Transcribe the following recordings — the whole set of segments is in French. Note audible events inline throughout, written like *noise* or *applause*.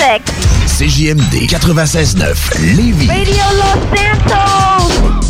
sexy. CJMD 96.9 Lévis. Radio Los Santos.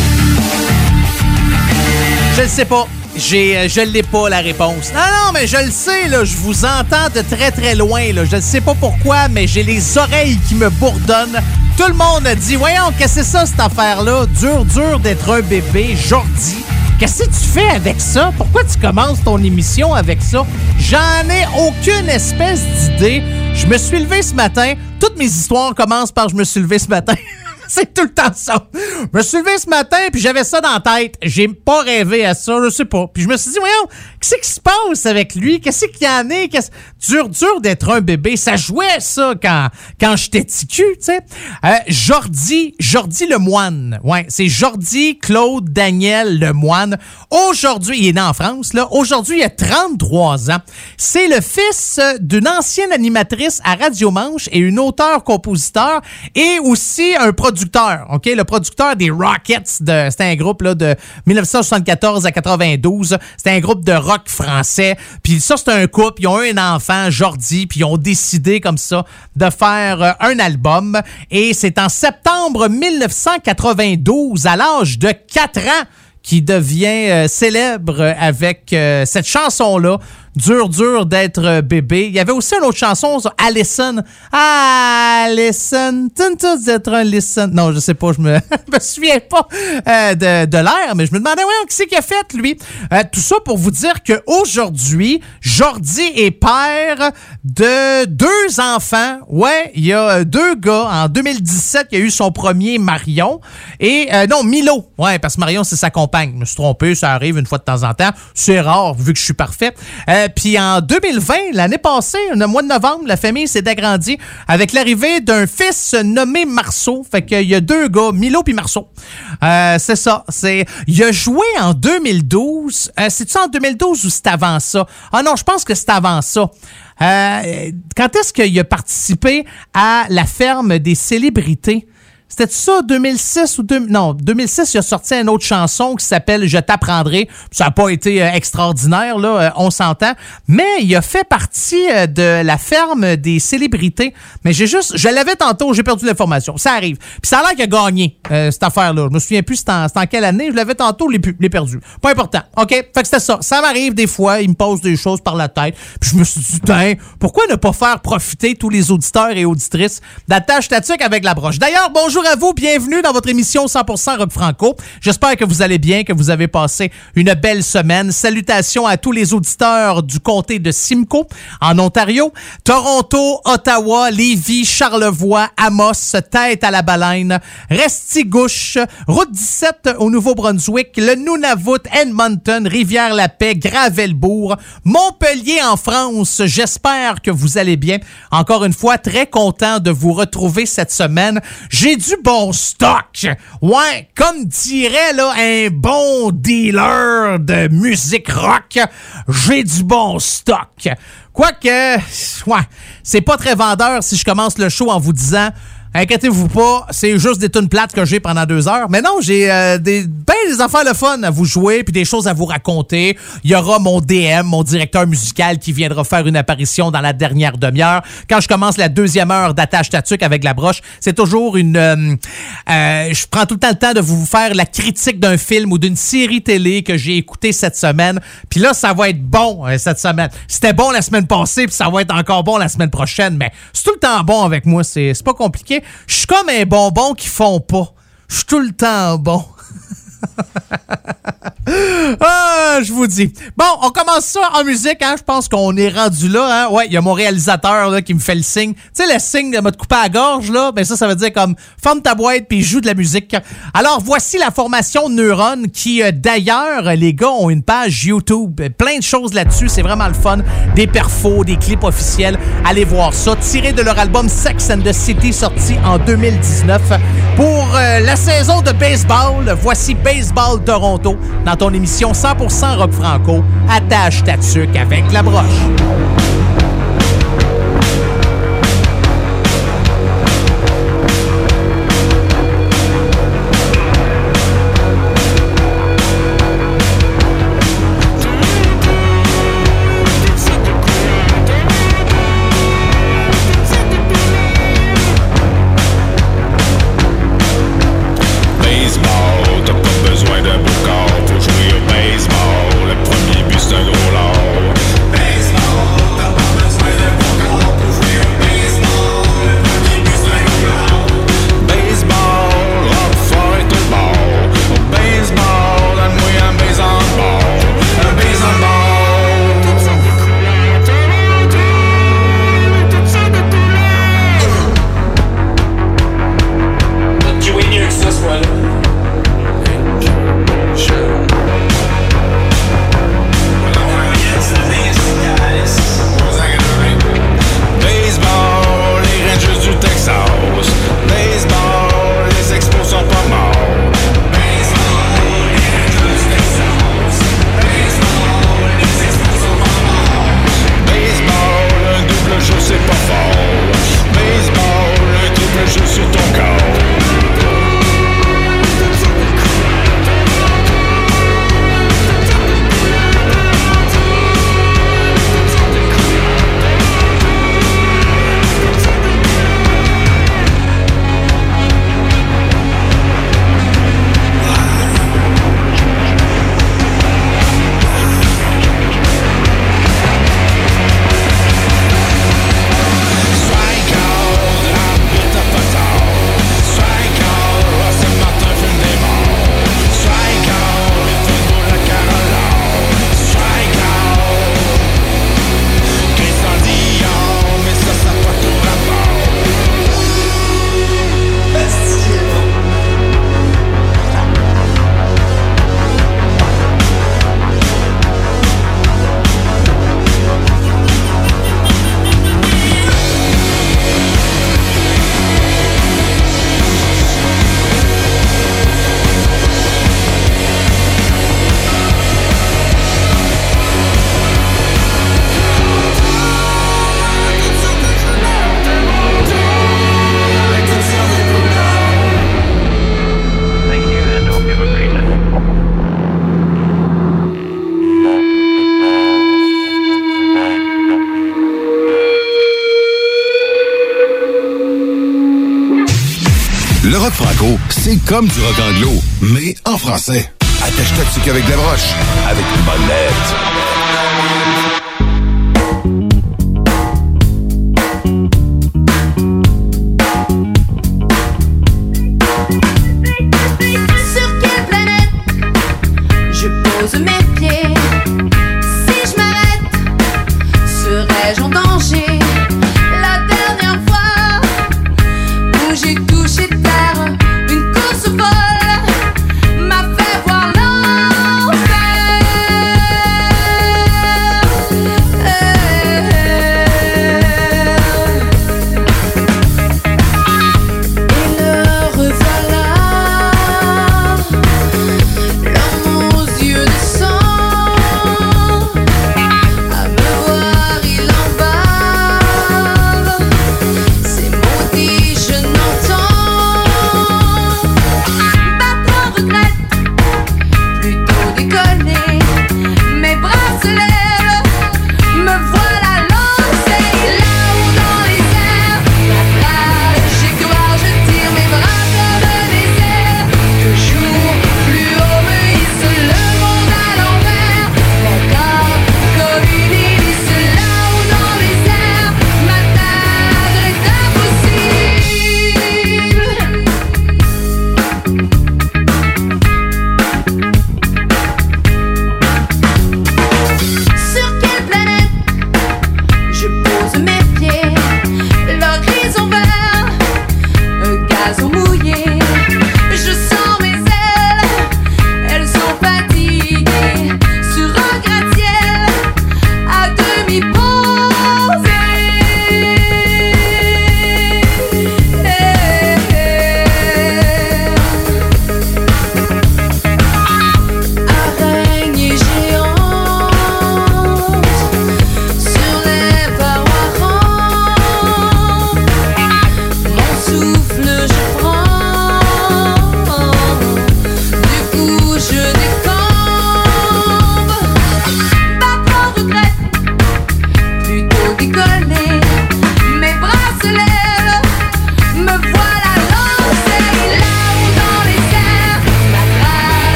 Je le sais pas. J'ai, euh, je l'ai pas la réponse. Non, non, mais je le sais, là, je vous entends de très très loin. Là. Je ne sais pas pourquoi, mais j'ai les oreilles qui me bourdonnent. Tout le monde a dit Voyons, qu'est-ce que c'est ça, cette affaire-là? Dur, dur d'être un bébé, Jordi. Qu'est-ce que tu fais avec ça? Pourquoi tu commences ton émission avec ça? J'en ai aucune espèce d'idée. Je me suis levé ce matin. Toutes mes histoires commencent par je me suis levé ce matin. *laughs* C'est tout le temps ça. Je me suis levé ce matin, puis j'avais ça dans la tête. J'ai pas rêvé à ça, je sais pas. Puis je me suis dit, voyons, qu'est-ce qui se passe avec lui? Qu'est-ce qu'il y en a? Qu'est-ce... Dur, dur d'être un bébé. Ça jouait, ça, quand, quand j'étais ticu, tu sais. Euh, Jordi, Jordi Lemoine. Ouais, c'est Jordi Claude Daniel Lemoine. Aujourd'hui, il est né en France, là. Aujourd'hui, il a 33 ans. C'est le fils d'une ancienne animatrice à Radio Manche et une auteur-compositeur et aussi un producteur, OK? Le producteur des Rockets, de, c'était un groupe là, de 1974 à 92. C'était un groupe de rock français. Puis ça, c'est un couple. Ils ont eu un enfant, Jordi, puis ils ont décidé comme ça de faire euh, un album. Et c'est en septembre 1992, à l'âge de 4 ans, qui devient euh, célèbre avec euh, cette chanson-là. Dur, dur d'être bébé. Il y avait aussi une autre chanson, ça, Allison. Allison. Tintus d'être un listen. Non, je sais pas, je me, *laughs* me souviens pas euh, de, de l'air, mais je me demandais, ouais, c'est qu'il a fait, lui? Euh, tout ça pour vous dire qu'aujourd'hui, Jordi est père de deux enfants. Ouais, il y a euh, deux gars. En 2017, il y a eu son premier Marion. Et, non, Milo. Ouais, parce que Marion, c'est sa compagne. Je me suis trompé, ça arrive une fois de temps en temps. C'est rare, vu que je suis parfait. Puis en 2020, l'année passée, le mois de novembre, la famille s'est agrandie avec l'arrivée d'un fils nommé Marceau. Fait qu'il y a deux gars, Milo puis Marceau. Euh, c'est ça. C'est, il a joué en 2012. Euh, c'est-tu en 2012 ou c'est avant ça? Ah non, je pense que c'est avant ça. Euh, quand est-ce qu'il a participé à la ferme des célébrités? C'était ça, 2006 ou... deux- non, 2006, il a sorti une autre chanson qui s'appelle « Je t'apprendrai ». Ça n'a pas été euh, extraordinaire, là, euh, on s'entend. Mais il a fait partie euh, de la ferme des célébrités. Mais j'ai juste... Je l'avais tantôt, j'ai perdu l'information. Ça arrive. Puis ça a l'air qu'il a gagné, euh, cette affaire-là. Je me souviens plus c'était en, en quelle année. Je l'avais tantôt, je l'ai perdu. Pas important. OK? Fait que c'était ça. Ça m'arrive des fois, il me pose des choses par la tête. Puis je me suis dit, Tain, pourquoi ne pas faire profiter tous les auditeurs et auditrices d'attache statique avec la broche? D'ailleurs, bonjour à vous, bienvenue dans votre émission 100% Rock Franco. J'espère que vous allez bien, que vous avez passé une belle semaine. Salutations à tous les auditeurs du comté de Simcoe, en Ontario, Toronto, Ottawa, Lévis, Charlevoix, Amos, Tête à la Baleine, Restigouche, Route 17 au Nouveau-Brunswick, le Nunavut, Edmonton, Rivière-la-Paix, Gravelbourg, Montpellier en France. J'espère que vous allez bien. Encore une fois, très content de vous retrouver cette semaine. J'ai bon stock. Ouais, comme dirait là un bon dealer de musique rock, j'ai du bon stock. Quoique, ouais, c'est pas très vendeur si je commence le show en vous disant Inquiétez-vous pas, c'est juste des tunes plates que j'ai pendant deux heures. Mais non, j'ai euh, des ben des affaires le fun à vous jouer puis des choses à vous raconter. Il y aura mon DM, mon directeur musical qui viendra faire une apparition dans la dernière demi-heure. Quand je commence la deuxième heure d'attache tatuc avec la broche, c'est toujours une euh, euh, je prends tout le temps le temps de vous faire la critique d'un film ou d'une série télé que j'ai écouté cette semaine. Puis là, ça va être bon cette semaine. C'était bon la semaine passée puis ça va être encore bon la semaine prochaine, mais c'est tout le temps bon avec moi, c'est pas compliqué. Je suis comme un bonbon qui font pas. Je suis tout le temps bon. *laughs* *laughs* ah, je vous dis. Bon, on commence ça en musique, hein. Je pense qu'on est rendu là, hein. Ouais, il y a mon réalisateur là, qui me fait le signe. Tu sais, le signe de me couper à la gorge, là. Ben ça, ça veut dire comme ferme ta boîte puis joue de la musique. Alors, voici la formation Neuron qui, euh, d'ailleurs, les gars ont une page YouTube. Plein de choses là-dessus. C'est vraiment le fun. Des perfos, des clips officiels. Allez voir ça. Tiré de leur album Sex and the City, sorti en 2019. Pour euh, la saison de baseball, voici Baseball Toronto dans ton émission 100% rock franco. Attache ta tuque avec la broche. Comme du rock anglo, mais en français.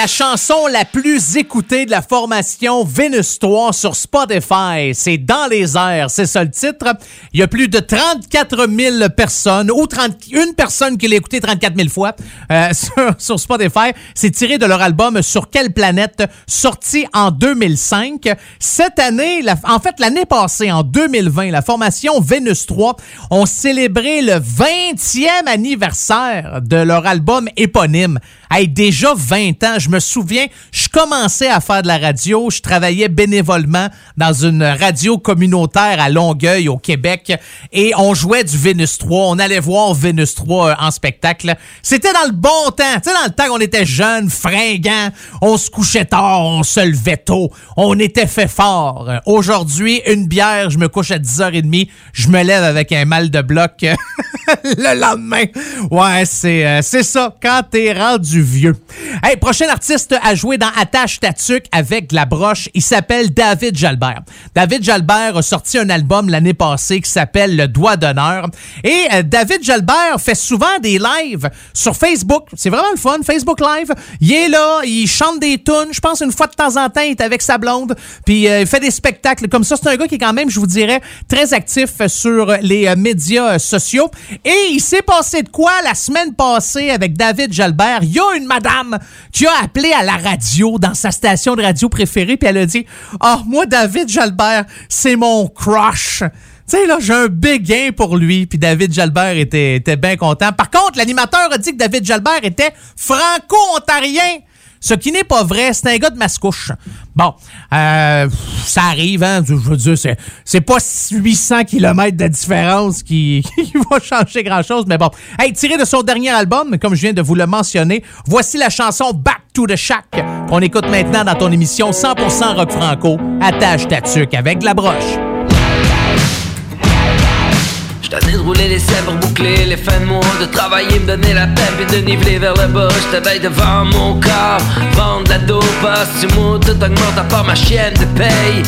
La chanson la plus écoutée de la formation Vénus 3 sur Spotify. C'est Dans les airs, c'est ça le titre. Il y a plus de 34 000 personnes, ou 31 personne qui l'a écouté 34 000 fois euh, *laughs* sur, Spotify. C'est tiré de leur album Sur quelle planète, sorti en 2005. Cette année, en fait l'année passée, en 2020, la formation Vénus 3 ont célébré le 20e anniversaire de leur album éponyme. Hey, déjà 20 ans, je me souviens, je commençais à faire de la radio, je travaillais bénévolement dans une radio communautaire à Longueuil, au Québec, et on jouait du Vénus 3, on allait voir Vénus 3 euh, en spectacle. C'était dans le bon temps, tu sais, dans le temps qu'on était jeunes, fringants, on se couchait tard, on se levait tôt, on était fait fort. Aujourd'hui, une bière, je me couche à 10h30, je me lève avec un mal de bloc *laughs* le lendemain. Ouais, c'est euh, c'est ça, quand t'es rendu vieux. Hey, prochain artiste à jouer dans Attache Tatuc avec la broche, il s'appelle David Jalbert. David Jalbert a sorti un album l'année passée qui s'appelle Le Doigt d'honneur. Et euh, David Jalbert fait souvent des lives sur Facebook. C'est vraiment le fun, Facebook Live. Il est là, il chante des tunes. Je pense une fois de temps en temps, il est avec sa blonde. Puis euh, il fait des spectacles comme ça. C'est un gars qui est quand même, je vous dirais, très actif sur les euh, médias sociaux. Et il s'est passé de quoi la semaine passée avec David Jalbert? Il une madame qui a appelé à la radio dans sa station de radio préférée, puis elle a dit Ah, moi, David Jalbert, c'est mon crush. Tu sais, là, j'ai un big gain pour lui. Puis David Jalbert était, était bien content. Par contre, l'animateur a dit que David Jalbert était franco-ontarien. Ce qui n'est pas vrai, c'est un gars de Mascouche. Bon, euh, ça arrive, hein. Je veux dire, c'est, c'est pas 800 km de différence *laughs* qui, va changer grand-chose, mais bon. Hey, tiré de son dernier album, comme je viens de vous le mentionner, voici la chanson Back to the Shack qu'on écoute maintenant dans ton émission 100% rock franco. Attache ta tuque avec la broche. J't'ai de rouler les sèvres, boucler les fins de mois De travailler, me donner la peine puis de niveler vers le bas. J't'éveille devant mon corps, vendre la dope Si moi tout augmente à part ma chienne de paye.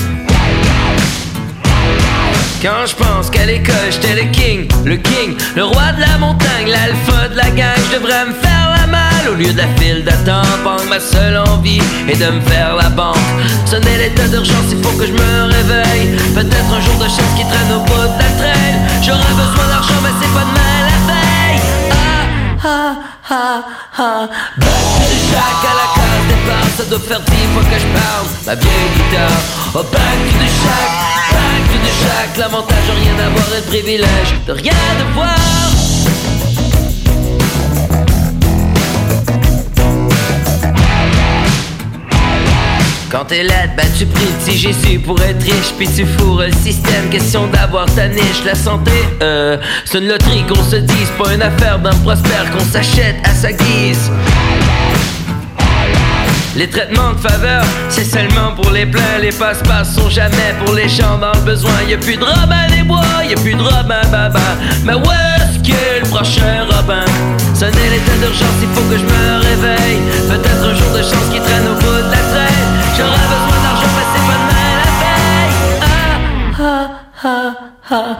Quand je pense qu'à l'école j'étais le king, le king, le roi de la montagne, l'alpha de la gang, je devrais me faire la au lieu de la d'attente. Ma seule envie est de me faire la banque. Sonner l'état d'urgence, il faut que je me réveille. Peut-être un jour de chance qui traîne au bout de la traîne. J'aurais besoin d'argent, mais c'est pas demain la veille. Ah, ah, ah, ah. Shack à la case départ, ça doit faire dix fois que je parle. Ma vieille guitare, oh back to the shack, back to the shack. L'avantage de rien avoir et le privilège de rien devoir. Quand t'es laide, ben tu pries le Jésus pour être riche Puis tu fourres le système, question d'avoir ta niche La santé, euh, c'est une loterie qu'on se dise Pas une affaire d'un prospère qu'on s'achète à sa guise. Les traitements de faveur, c'est seulement pour les pleins. Les passe-passe sont jamais pour les gens dans le besoin. Y'a plus de Robin des Bois, y'a plus de Robin Baba. Mais où est-ce que le prochain Robin? Sonner l'état d'urgence, il faut que je me réveille. Peut-être un jour de chance qui traîne au bout de la traîne J'aurais besoin d'argent, mais c'est pas demain la veille Ah, ah, ah, ah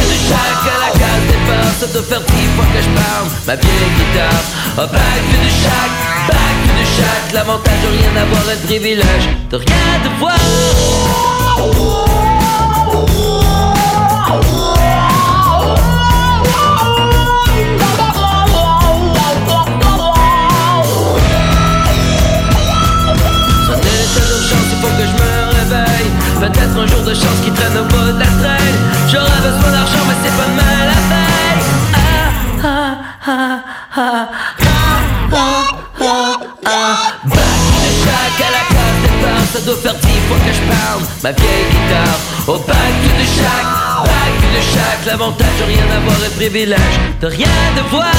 to the shack à la case départ Ça doit faire dix fois que je parle. Ma vieille guitare Oh the shack, back to the shack L'avantage de rien avoir et le privilège De rien devoir Jour de chance qui traîne au bout de la traîne. J'aurais besoin d'argent mais c'est pas demain la veille Ah, ah, ah, ah, the shack à la case départ Ça doit faire dix fois que je parle Ma vieille guitare to the shack Back to the shack L'avantage de rien avoir et privilège De rien devoir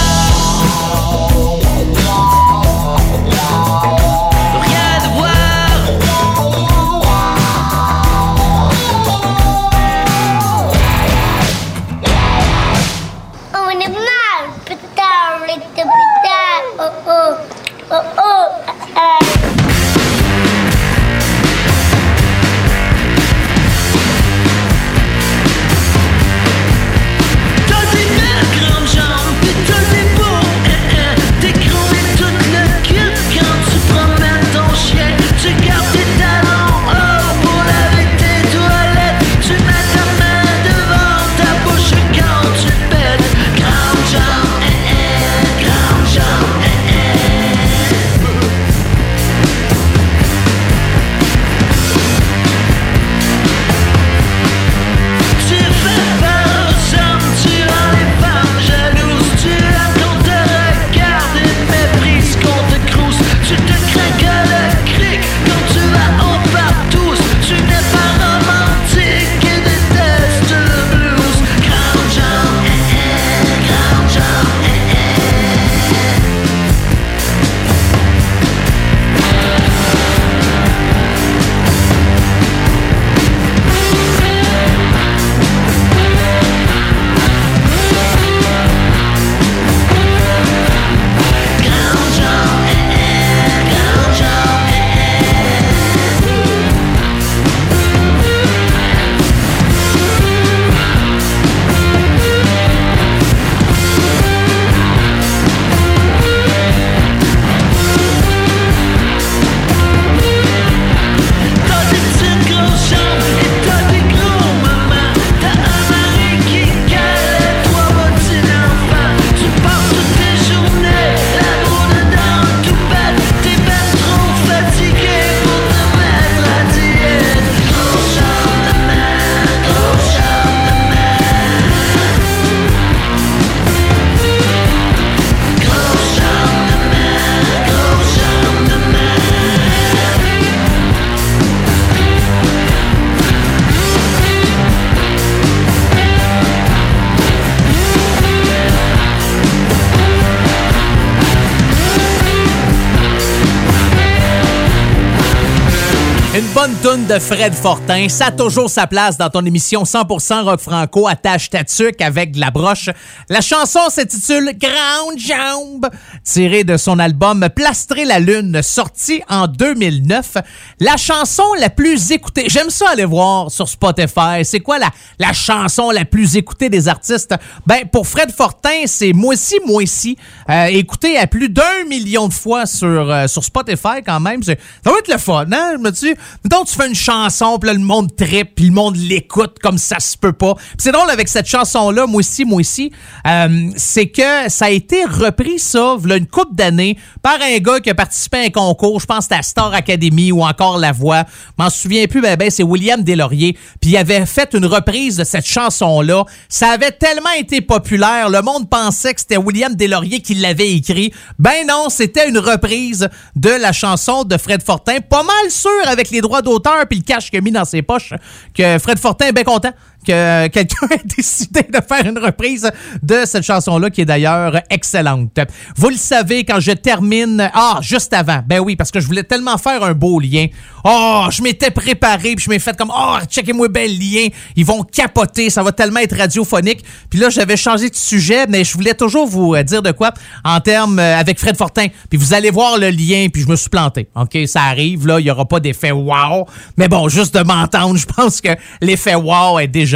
Fred Fortin. Ça a toujours sa place dans ton émission 100% rock franco. Attache ta avec de la broche. La chanson s'intitule Grande Jambe, tirée de son album Plastrer la Lune, sorti en 2009. La chanson la plus écoutée. J'aime ça aller voir sur Spotify. C'est quoi la, la chanson la plus écoutée des artistes? Ben, pour Fred Fortin, c'est Moi aussi, moi aussi. Euh, écouté à plus d'un million de fois sur, euh, sur Spotify quand même. Ça va être le fun, hein? Je me dis, mettons, tu fais une chanson, puis là, le monde trippe, puis le monde l'écoute comme ça se peut pas. C'est drôle avec cette chanson-là, moi aussi, moi aussi, euh, c'est que ça a été repris, ça, une couple d'années, par un gars qui a participé à un concours, je pense que à Star Academy ou encore La Voix. Je m'en souviens plus, ben, ben c'est William Deslauriers. Puis il avait fait une reprise de cette chanson-là. Ça avait tellement été populaire, le monde pensait que c'était William Deslauriers qui l'avait écrit. Ben non, c'était une reprise de la chanson de Fred Fortin. Pas mal sûr avec les droits d'auteur puis le cash qu'il a mis dans ses poches que Fred Fortin est bien content que quelqu'un *laughs* ait décidé de faire une reprise de cette chanson-là qui est d'ailleurs excellente. Vous le savez, quand je termine... Ah, juste avant. Ben oui, parce que je voulais tellement faire un beau lien. Oh, je m'étais préparé puis je m'ai fait comme... Oh, checkez-moi bel lien. Ils vont capoter. Ça va tellement être radiophonique. Puis là, j'avais changé de sujet, mais je voulais toujours vous euh, dire de quoi en termes euh, avec Fred Fortin. Puis vous allez voir le lien, puis je me suis planté. OK, ça arrive, là. Il n'y aura pas d'effet wow. Mais bon, juste de m'entendre, *laughs* je pense que l'effet wow est déjà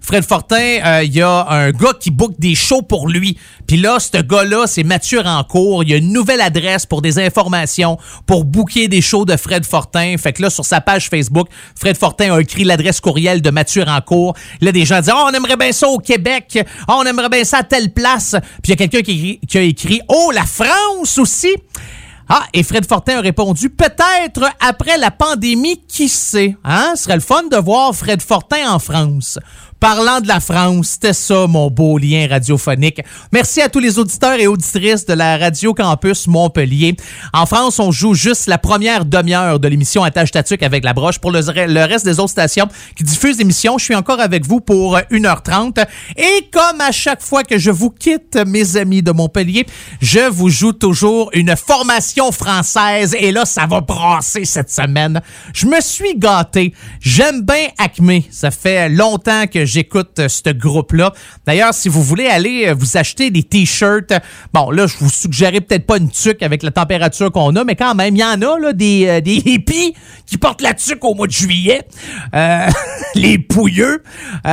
Fred Fortin, euh, il y a un gars qui book des shows pour lui. Puis là, ce gars-là, c'est Mathieu Rancourt. Il y a une nouvelle adresse pour des informations, pour booker des shows de Fred Fortin. Fait que là, sur sa page Facebook, Fred Fortin a écrit l'adresse courriel de Mathieu Rancourt. Là, des gens disent Oh, on aimerait bien ça au Québec. Oh, on aimerait bien ça à telle place. Puis il y a quelqu'un qui a écrit Oh, la France aussi. Ah, et Fred Fortin a répondu peut-être après la pandémie, qui sait. Hein? Ce serait le fun de voir Fred Fortin en France. Parlant de la France, c'était ça mon beau lien radiophonique. Merci à tous les auditeurs et auditrices de la Radio Campus Montpellier. En France, on joue juste la première demi-heure de l'émission Attache Tatuc avec la broche. Pour le, reste des autres stations qui diffusent l'émission, je suis encore avec vous pour 1h30. Et comme à chaque fois que je vous quitte, mes amis de Montpellier, je vous joue toujours une formation française. Et là, ça va brasser cette semaine. Je me suis gâté. J'aime bien Acme. Ça fait longtemps que j'écoute euh, ce groupe-là. D'ailleurs, si vous voulez aller euh, vous acheter des t-shirts, bon, là, je vous suggérais peut-être pas une tuque avec la température qu'on a, mais quand même, il y en a, là, des, euh, hippies qui portent la tuque au mois de juillet. *laughs* Les pouilleux. *laughs*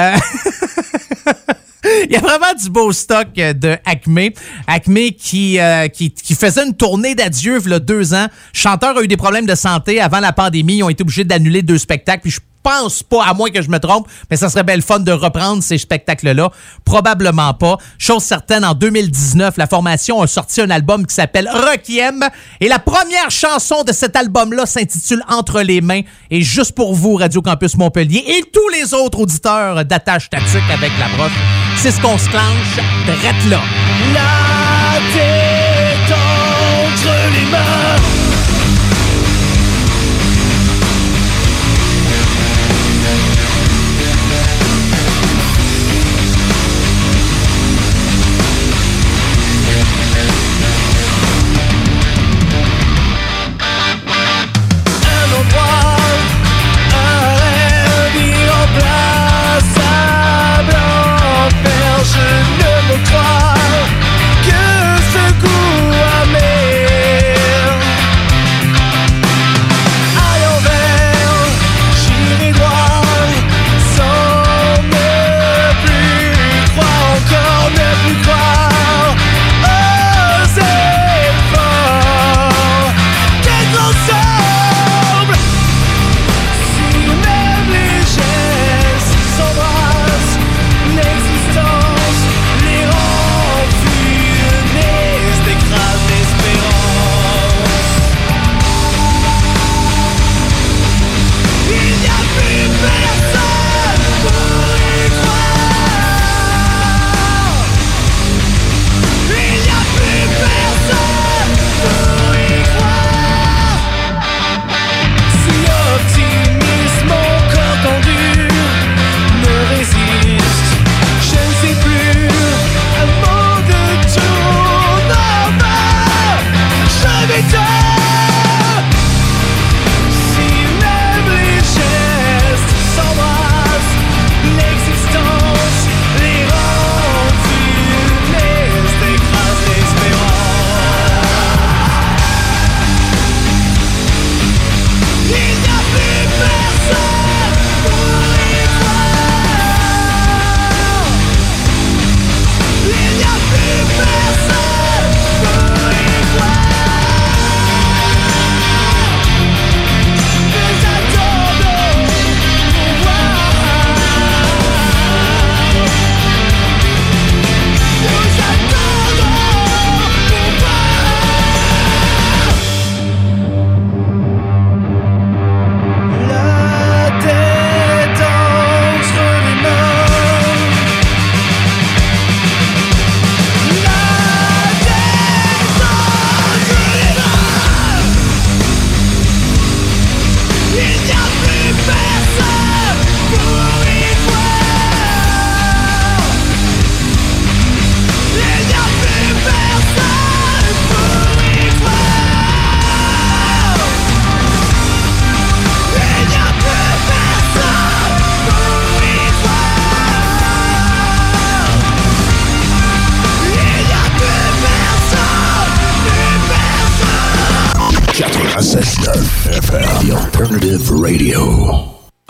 Il y a vraiment du beau stock de Acme. Acme qui, qui, faisait une tournée d'adieu il y a deux ans. Chanteur a eu des problèmes de santé avant la pandémie. Ils ont été obligés d'annuler deux spectacles. Pense pas, à moins que je me trompe, mais ça serait belle fun de reprendre ces spectacles-là. Probablement pas. Chose certaine, en 2019, la formation a sorti un album qui s'appelle Requiem. Et la première chanson de cet album-là s'intitule Entre les mains. Et juste pour vous, Radio Campus Montpellier et tous les autres auditeurs d'Attache Tactique avec la broche, c'est ce qu'on se clenche drette là. La entre les mains.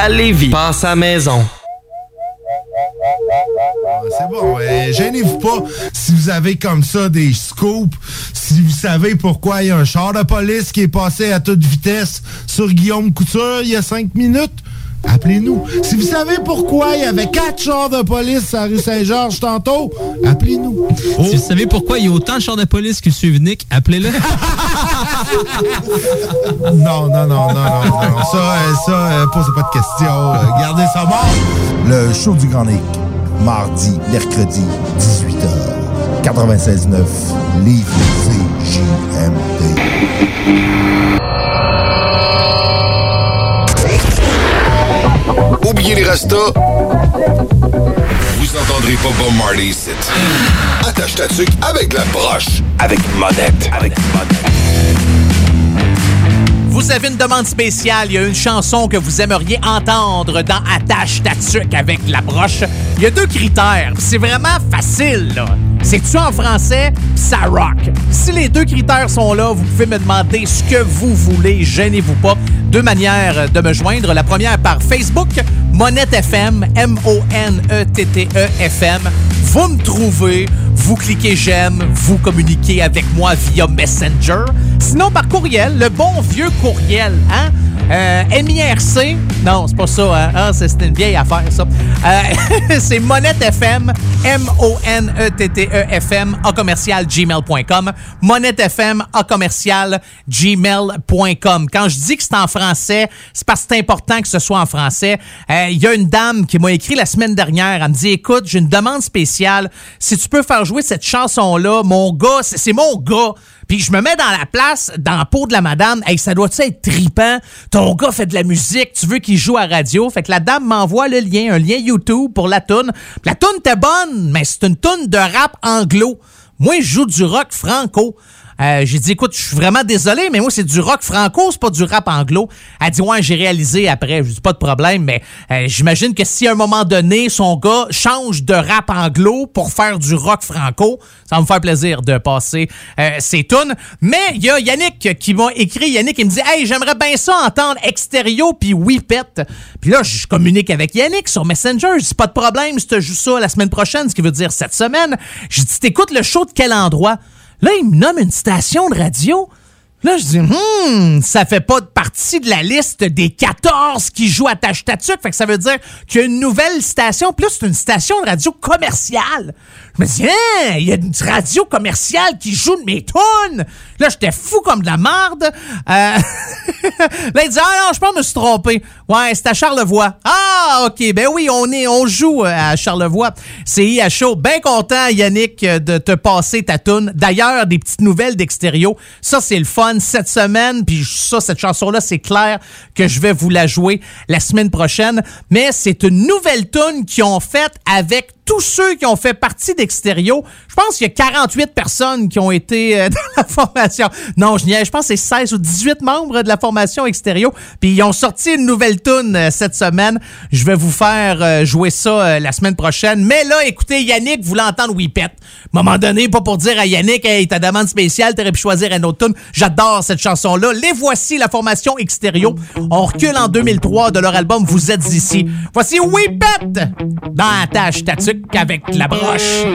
à Lévis. Passe à maison. C'est bon, ouais, gênez-vous pas si vous avez comme ça des scoops, si vous savez pourquoi il y a un char de police qui est passé à toute vitesse sur Guillaume Couture il y a cinq minutes. Appelez-nous. Si vous savez pourquoi il y avait quatre chars de police à rue Saint-Georges tantôt, appelez-nous. Si vous savez pourquoi il y a autant de chars de police que suivent Nick, appelez-le. *laughs* Non, non, non, non, non, non. Ça, euh, ça, euh, posez pas de questions. Gardez ça mort. Le show du Grand Nick, mardi, mercredi, 18h. 96.9, Livre CJMD. Oubliez les rastas. Vous entendrez pas Bob Marley ici. Attache ta tuque avec la broche. Avec monette. Avec Vous avez une demande spéciale. Il y a une chanson que vous aimeriez entendre dans Attache ta tuque avec la broche. Il y a deux critères. C'est vraiment facile, là. C'est-tu en français? Ça rock. Si les deux critères sont là, vous pouvez me demander ce que vous voulez. Gênez-vous pas. Deux manières de me joindre. La première par Facebook, Monette FM, M-O-N-E-T-T-E-F-M. Vous me trouvez, vous cliquez j'aime, vous communiquez avec moi via Messenger. Sinon, par courriel, le bon vieux courriel, hein? Euh, MIRC, non, c'est pas ça, hein? Ah, c'est une vieille affaire, ça. Euh, *laughs* c'est Monette FM, M-O-N-E-T-T-E-F-M, E a commercial gmail.com. Monette FM, a commercial gmail.com. Quand je dis que c'est en français, c'est parce que c'est important que ce soit en français. Euh, Il y a une dame qui m'a écrit la semaine dernière. Elle me dit, écoute, j'ai une demande spéciale. Si tu peux faire jouer cette chanson-là, mon gars, c'est mon gars. Puis je me mets dans la place, dans la peau de la madame. Hey, ça doit être tripant? Ton gars fait de la musique, tu veux qu'il joue à radio? Fait que la dame m'envoie le lien, un lien YouTube pour la toune. La toune était bonne, mais c'est une toune de rap anglo. Moi, je joue du rock franco. Euh, j'ai dit, écoute, je suis vraiment désolé, mais moi, c'est du rock franco, c'est pas du rap anglo. Elle dit, ouais, j'ai réalisé après. Je dis, pas de problème, mais euh, j'imagine que si à un moment donné, son gars change de rap anglo pour faire du rock franco, ça va me faire plaisir de passer euh, ces tunes. Mais il y a Yannick qui m'a écrit, Yannick, il me dit, hey, j'aimerais bien ça entendre Extérieur puis Whippet. Puis là, je communique avec Yannick sur Messenger. Je dis, pas de problème, je te joue ça la semaine prochaine, ce qui veut dire cette semaine. Je dis, t'écoutes le show de quel endroit? Là, il me nomme une station de radio. Là, je dis, hmm, ça fait pas partie de la liste des 14 qui jouent à Tâche Tatuc. Fait que ça veut dire qu'il y a une nouvelle station. Plus c'est une station de radio commerciale. Je me dis, il y a une radio commerciale qui joue de mes tunes. Là, j'étais fou comme de la marde. Euh, *laughs* là, il dit, ah non, je pense me suis trompé. Ouais, c'est à Charlevoix. Ah, OK. Ben oui, on est, on joue euh, à Charlevoix. C'est IHO. Bien content, Yannick, euh, de te passer ta tune. D'ailleurs, des petites nouvelles d'extérieur. Ça, c'est le fun cette semaine. Puis ça, cette chanson-là, c'est clair que je vais vous la jouer la semaine prochaine. Mais c'est une nouvelle tune qu'ils ont faite avec tous ceux qui ont fait partie d'Extérieur. Je pense qu'il y a 48 personnes qui ont été euh, *laughs* dans la formation. Non, je niaise. Je pense que c'est 16 ou 18 membres de la formation Extérieur. Puis ils ont sorti une nouvelle tune euh, cette semaine. Je vais vous faire euh, jouer ça la semaine prochaine. Mais là, écoutez, Yannick voulait entendre Whippet. À un moment donné, pas pour dire à Yannick, hey, ta demande spéciale, t'aurais pu choisir un autre tune. J'adore cette chanson-là. Les voici, la formation Extérieur. On recule en 2003 de leur album Vous êtes ici. Voici Whippet dans la tâche tatuc avec la broche.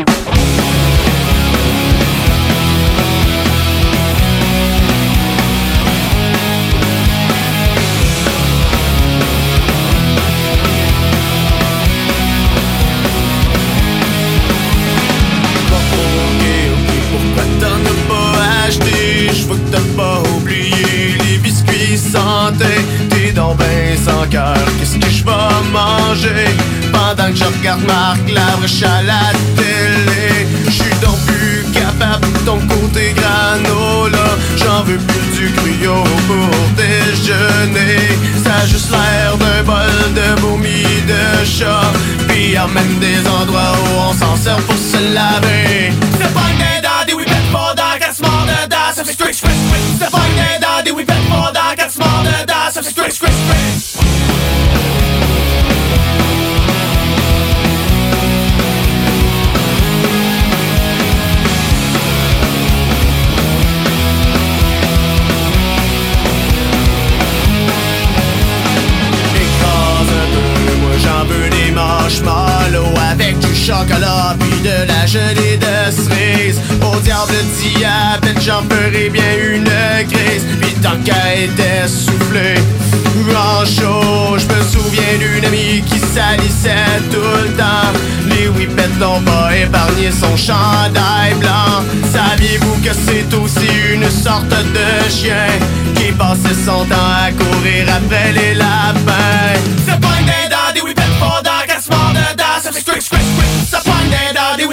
Je regarde Marc Labrèche à la télé. Je suis donc plus capable de ton côté granola. J'en veux plus du cryo pour déjeuner. Ça a juste l'air d'un bol de vomi de chat. Puis y même des endroits où on s'en sert pour se laver. C'est pas une des whippets pour dans qu'elle se mord dedans. Ça fait strict, strict, strict. C'est pas une whippets pour dans qu'elle se mord dedans. Ça fait strict, strict, strict. Chocolat puis de la gelée de cerise. Au diable le diabète, j'en ferai bien une crise. Puis tant qu'à était soufflé en chaud, je me souviens d'une amie qui salissait tout le temps. Les whippets n'ont pas épargné son chandail blanc. Saviez-vous que c'est aussi une sorte de chien qui passait son temps à courir après les lapins? Dedans. Ça fait strict, strict, strict. C'est pas une dans des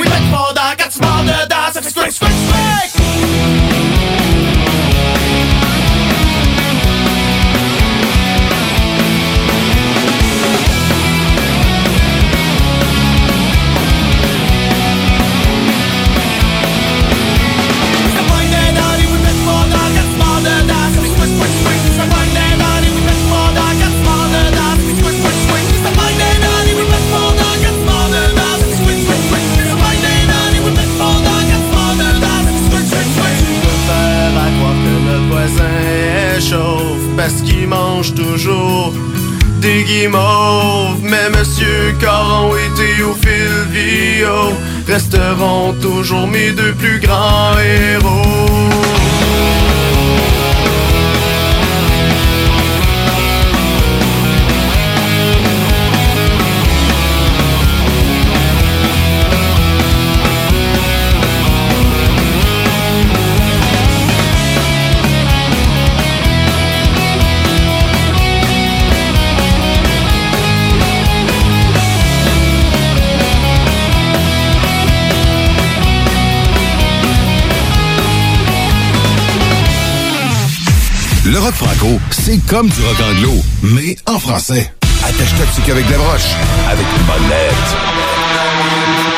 voisin échauffe parce qu'il mange toujours des guimauves. Mais Monsieur Caron et Théophile Vio resteront toujours mes deux plus grands héros. Franco, c'est comme du rock anglo, mais en français. Attache-toi avec la broche, avec une bonne lettre.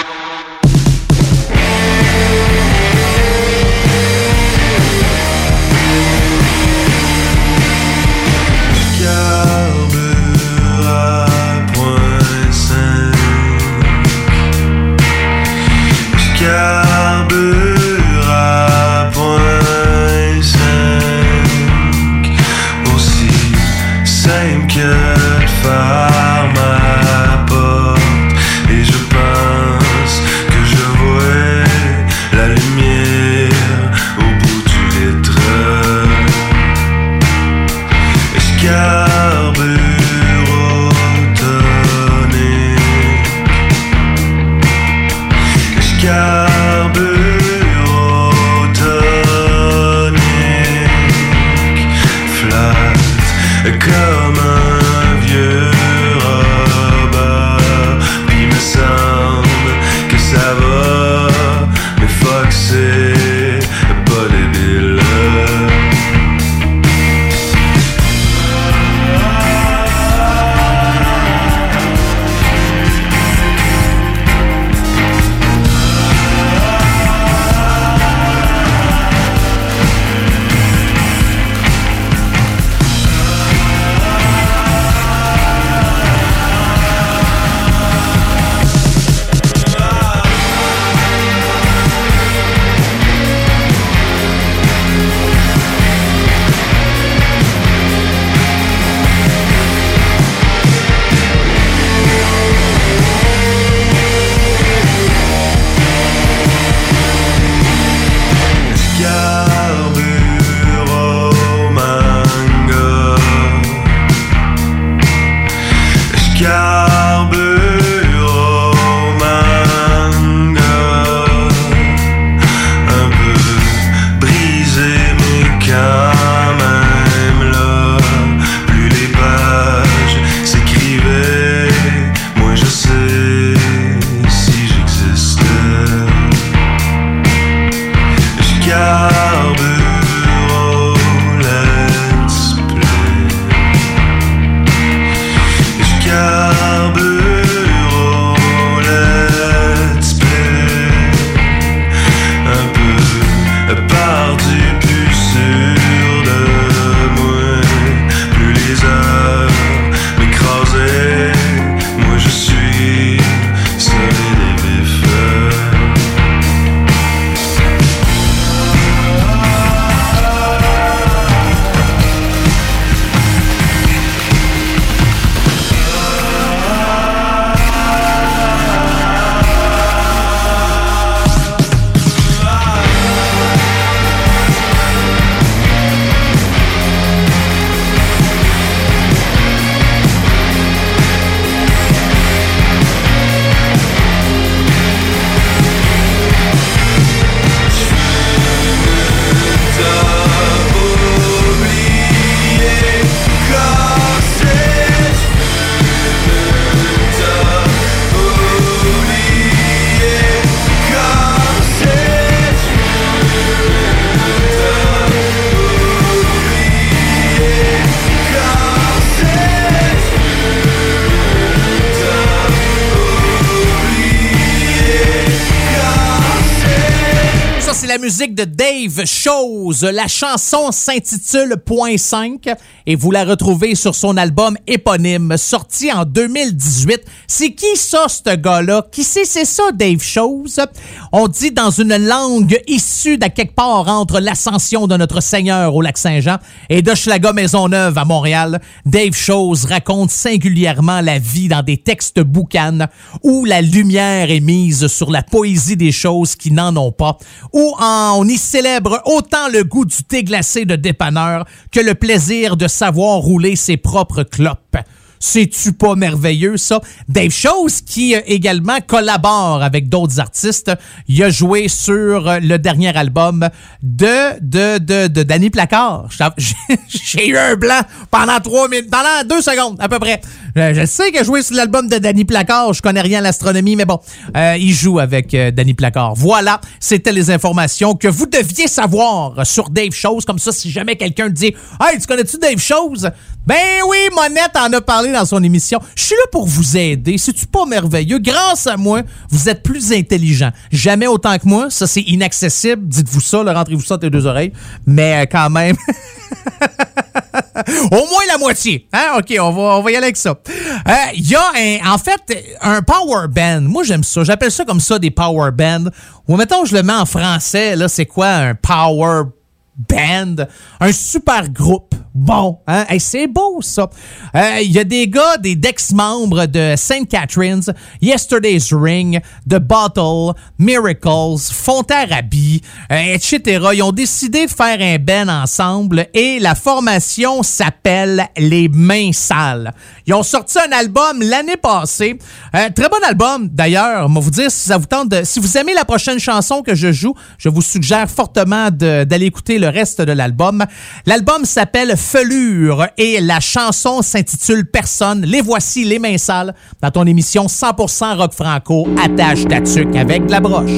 Dave Chose. La chanson s'intitule Point 5 et vous la retrouvez sur son album éponyme sorti en 2018. C'est qui ça, ce gars-là? Qui c'est, c'est ça, Dave Chose? On dit dans une langue issue de quelque part entre l'ascension de notre Seigneur au lac Saint-Jean et de Schlaga Maisonneuve à Montréal. Dave Chose raconte singulièrement la vie dans des textes boucanes où la lumière est mise sur la poésie des choses qui n'en ont pas, où on y célèbre autant le goût du thé glacé de dépanneur que le plaisir de savoir rouler ses propres clopes. C'est-tu pas merveilleux, ça? Dave Chose, qui euh, également collabore avec d'autres artistes, il a joué sur euh, le dernier album de, Danny Placard. *laughs* J'ai- eu un blanc pendant trois minutes, pendant deux secondes, à peu près. Euh, Je sais qu'il a joué sur l'album de Danny Placard. Je connais rien à l'astronomie, mais bon, il joue avec Danny Placard. Voilà, c'était les informations que vous deviez savoir sur Dave Chose. Comme ça, si jamais quelqu'un dit Hey, tu connais-tu Dave Chose? Ben oui, Monette en a parlé dans son émission. Je suis là pour vous aider. C'est-tu pas merveilleux? Grâce à moi, vous êtes plus intelligent. Jamais autant que moi. Ça, c'est inaccessible. Dites-vous ça, rentrez-vous ça entre les deux oreilles. Mais euh, quand même. *laughs* Au moins la moitié. Hein? OK, on va, on va y aller avec ça. Euh, Il y a, en fait, un power band. Moi, j'aime ça. J'appelle ça comme ça des power bands. Ou mettons, je le mets en français. Là, c'est quoi un power band? Un super groupe. Bon, hein? Hey, c'est beau, ça. Euh, Il y a des gars, des ex-membres de St. Catherine's, Yesterday's Ring, The Bottle, Miracles, Fontarabie, euh, etc. Ils ont décidé de faire un band ensemble et la formation s'appelle Les Mains Sales. Ils ont sorti un album l'année passée. Euh, très bon album, d'ailleurs. On va vous dire si ça vous tente de... Si vous aimez la prochaine chanson que je joue, je vous suggère fortement d'aller écouter le reste de l'album. L'album s'appelle Felure et la chanson s'intitule Personne. Les voici, les mains sales, dans ton émission 100% rock franco, attache ta avec de la broche.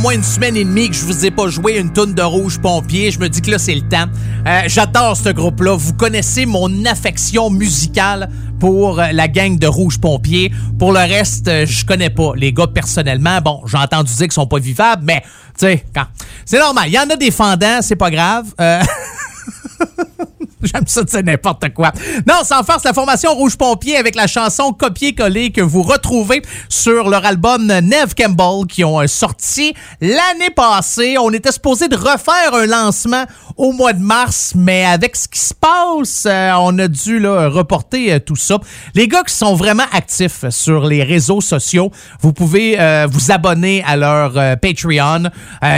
Moins une semaine et demie que je vous ai pas joué une tonne de Rouge Pompier, je me dis que là, c'est le temps. Euh, J'adore ce groupe-là. Vous connaissez mon affection musicale pour euh, la gang de Rouge Pompier. Pour le reste, euh, je connais pas. Les gars, personnellement, bon, j'ai entendu dire qu'ils sont pas vivables, mais, tu sais, quand... C'est normal. Il y en a des fendants, c'est pas grave. Euh, *laughs* *laughs* J'aime ça, c'est n'importe quoi. Non, sans farce, la formation Rouge Pompier avec la chanson Copier-coller que vous retrouvez sur leur album Nev Campbell qui ont euh, sorti l'année passée. On était supposé de refaire un lancement au mois de mars, mais avec ce qui se passe, euh, on a dû là, reporter euh, tout ça. Les gars qui sont vraiment actifs sur les réseaux sociaux, vous pouvez vous abonner à leur Patreon.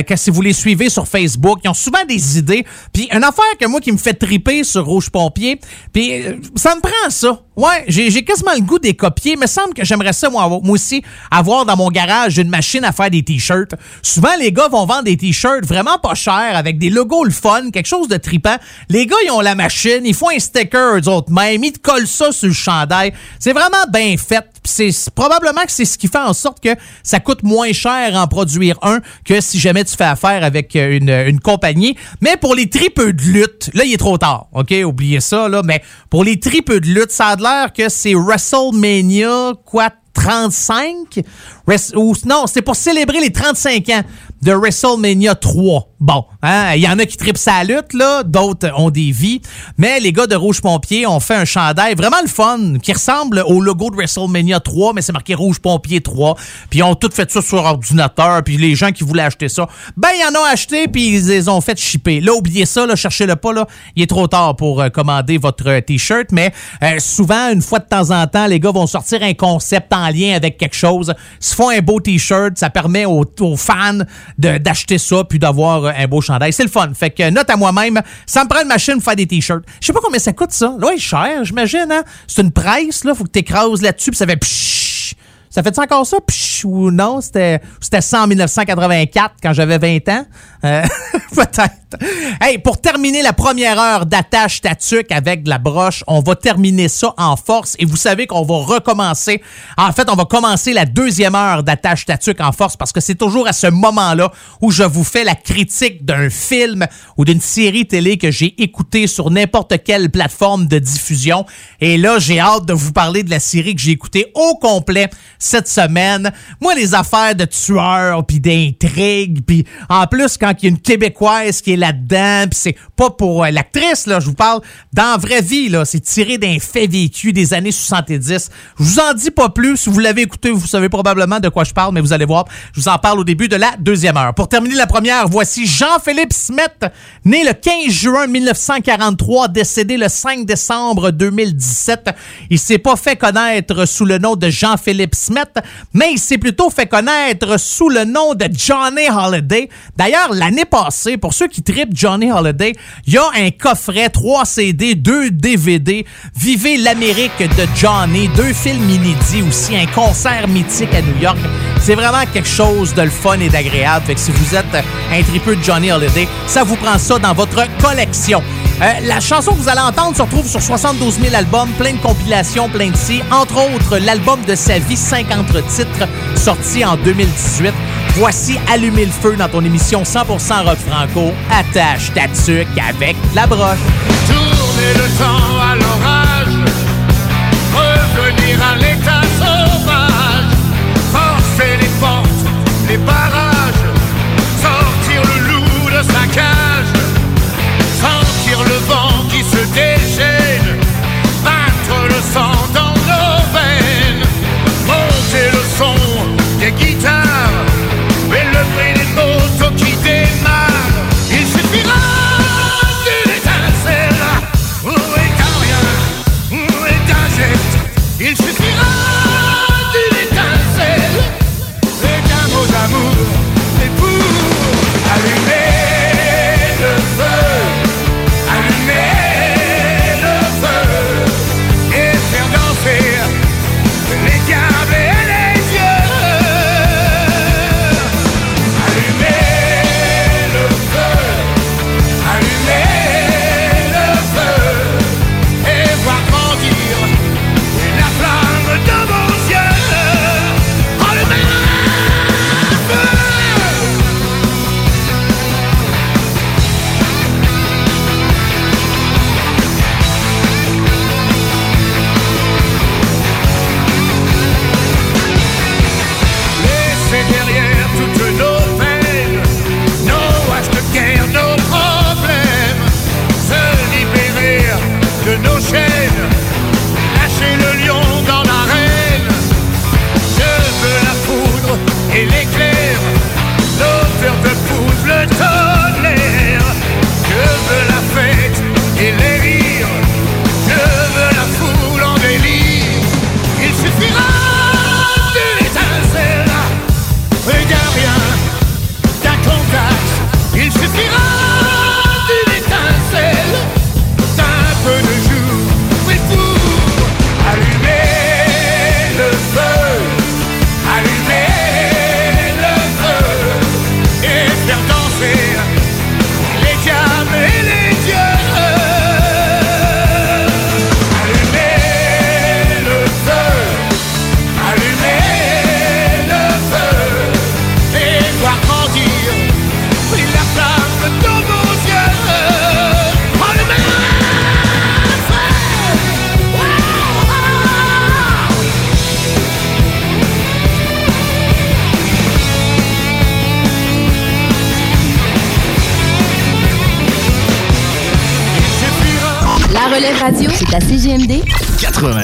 Que si vous les suivez sur Facebook, ils ont souvent des idées. Puis une affaire que moi qui me fait triper sur Rouge Pompier, puis euh, ça me prend ça. Ouais, j'ai quasiment le goût des copier, mais semble que j'aimerais ça moi, aussi avoir dans mon garage une machine à faire des t-shirts. Souvent les gars vont vendre des t-shirts vraiment pas chers avec des logos le fun, quelque chose de tripant. Les gars ils ont la machine, ils font un sticker eux autres même, ils te collent ça sur le chandail. C'est vraiment bien fait. C'est probablement que c'est ce qui fait en sorte que ça coûte moins cher en produire un que si jamais tu fais affaire avec euh, une, une compagnie. Mais pour les tripeux de lutte, là, il est trop tard. OK? Oubliez ça, là. Mais pour les tripeux de lutte, ça a l'air que c'est WrestleMania, quoi, 35? Res- ou, non, c'est pour célébrer les 35 ans de WrestleMania 3. Bon, hein, il y en a qui tripent sa lutte, là, d'autres ont des vies. Mais les gars de Rouge Pompier ont fait un chandail vraiment le fun, qui ressemble au logo de WrestleMania 3, mais c'est marqué Rouge Pompier 3. Puis ils ont tout fait ça sur ordinateur, puis les gens qui voulaient acheter ça, ben ils en ont acheté, puis ils les ont fait shipper. Là, oubliez ça, là, cherchez-le pas, là. Il est trop tard pour euh, commander votre euh, T-shirt, mais euh, souvent, une fois de temps en temps, les gars vont sortir un concept en lien avec quelque chose. S'ils font un beau T-shirt, ça permet aux, fans d'acheter ça, puis d'avoir euh, un beau chandail. C'est le fun. Fait que note à moi-même, ça me prend une machine pour faire des T-shirts. Je sais pas combien ça coûte, ça. Là, il est cher, j'imagine, hein? C'est une presse, là. Faut que t'écrases là-dessus, puis ça fait pshhh. Ça fait-tu encore ça? Pshhh, ou non? C'était c'était ça en 1984, quand j'avais 20 ans. Euh, *laughs* Peut-être. Hey, pour terminer la première heure d'attache statuque avec de la broche, on va terminer ça en force. Et vous savez qu'on va recommencer. En fait, on va commencer la deuxième heure d'attache statuque en force parce que c'est toujours à ce moment-là où je vous fais la critique d'un film ou d'une série télé que j'ai écouté sur n'importe quelle plateforme de diffusion. Et là, j'ai hâte de vous parler de la série que j'ai écoutée au complet cette semaine. Moi, les affaires de tueurs, puis d'intrigues, puis en plus, quand il y a une Québécoise qui est là-dedans, puis c'est pas pour euh, l'actrice, là, je vous parle, dans la vraie vie, là, c'est tiré d'un fait vécu des années 70. Je vous en dis pas plus. Si vous l'avez écouté, vous savez probablement de quoi je parle, mais vous allez voir, je vous en parle au début de la deuxième heure. Pour terminer la première, voici Jean-Philippe Smet, né le 15 juin 1943, décédé le 5 décembre 2017. Il s'est pas fait connaître sous le nom de Jean-Philippe Smet, mais il s'est plutôt fait connaître sous le nom de Johnny Holiday. D'ailleurs, l'année passée, pour ceux qui tripent Johnny Holiday, il y a un coffret, 3 CD, 2 DVD, Vivez l'Amérique de Johnny, deux films inédits aussi, un concert mythique à New York. C'est vraiment quelque chose de le fun et d'agréable. Fait que si vous êtes un tripeux de Johnny Holiday, ça vous prend ça dans votre collection. Euh, la chanson que vous allez entendre se retrouve sur 72 000 albums, plein de compilations, plein de si. Entre autres, l'album de sa vie, 50 titres, sorti en 2018. Voici Allumer le feu dans ton émission 100% rock franco. Attache ta tuque avec la broche. Tourner le temps à l'orage, revenir à l'état sauvage, forcer les portes, les barrages,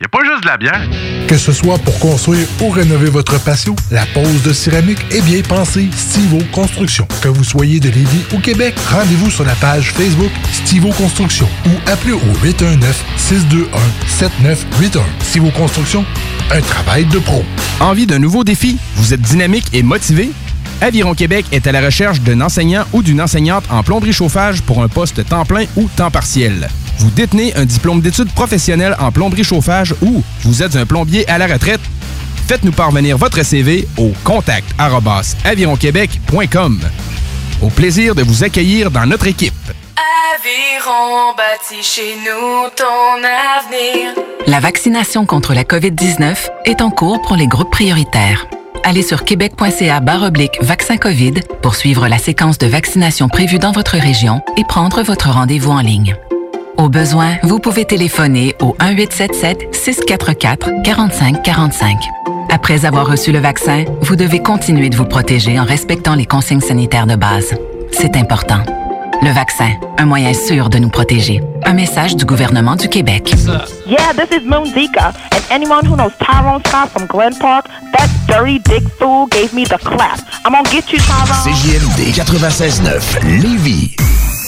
y a pas juste de la bière. Que ce soit pour construire ou rénover votre patio, la pose de céramique est bien pensée Stivo Construction. Que vous soyez de Lévis ou Québec, rendez-vous sur la page Facebook Stivo Construction ou appelez au 819-621-7981. Stivo Construction, un travail de pro. Envie d'un nouveau défi? Vous êtes dynamique et motivé? Aviron Québec est à la recherche d'un enseignant ou d'une enseignante en plomberie chauffage pour un poste temps plein ou temps partiel. Vous détenez un diplôme d'études professionnelles en plomberie chauffage ou vous êtes un plombier à la retraite? Faites-nous parvenir votre CV au contact avironquebec.com. Au plaisir de vous accueillir dans notre équipe. Aviron bâti chez nous ton avenir. La vaccination contre la COVID-19 est en cours pour les groupes prioritaires. Allez sur québec.ca oblique vaccin COVID pour suivre la séquence de vaccination prévue dans votre région et prendre votre rendez-vous en ligne. Au besoin, vous pouvez téléphoner au 1-877-644-4545. Après avoir reçu le vaccin, vous devez continuer de vous protéger en respectant les consignes sanitaires de base. C'est important. Le vaccin, un moyen sûr de nous protéger. Un message du gouvernement du Québec. Yeah, this is Moon Zika, and anyone who knows Tyrone Scott from Glen Park, that dirty dick fool gave me the clap. I'm gonna get you, Tyrone. CJMD 96.9, Lévis.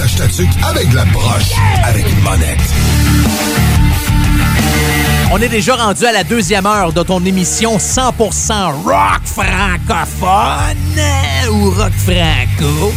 Ta tuque avec la broche, avec une. On est déjà rendu à la deuxième heure de ton émission 100% rock francophone ou rock franco.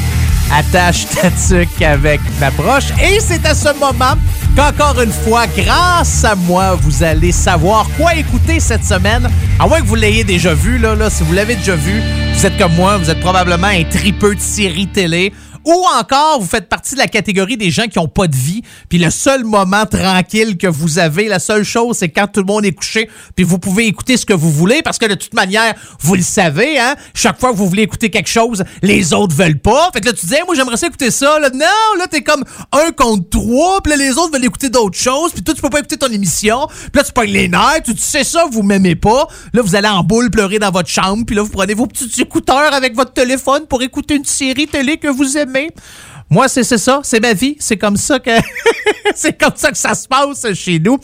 Attache ta tuque avec ma broche. Et c'est à ce moment qu'encore une fois, grâce à moi, vous allez savoir quoi écouter cette semaine. À moins que vous l'ayez déjà vu, là, là, si vous l'avez déjà vu, vous êtes comme moi, vous êtes probablement un tripeux de séries télé. Ou encore, vous faites partie de la catégorie des gens qui ont pas de vie, puis le seul moment tranquille que vous avez, la seule chose, c'est quand tout le monde est couché, puis vous pouvez écouter ce que vous voulez, parce que de toute manière, vous le savez, hein, chaque fois que vous voulez écouter quelque chose, les autres veulent pas. Fait que là, tu dis, moi, j'aimerais ça écouter ça. Là, non, là, t'es comme un contre trois, puis là, les autres veulent écouter d'autres choses, puis toi, tu peux pas écouter ton émission, puis là, tu pognes les nerfs, tu, tu sais ça, vous m'aimez pas. Là, vous allez en boule pleurer dans votre chambre, puis là, vous prenez vos petits écouteurs avec votre téléphone pour écouter une série télé que vous aimez. me. Moi, c'est ça, c'est ma vie, c'est comme ça que *laughs* c'est comme ça que ça se passe chez nous.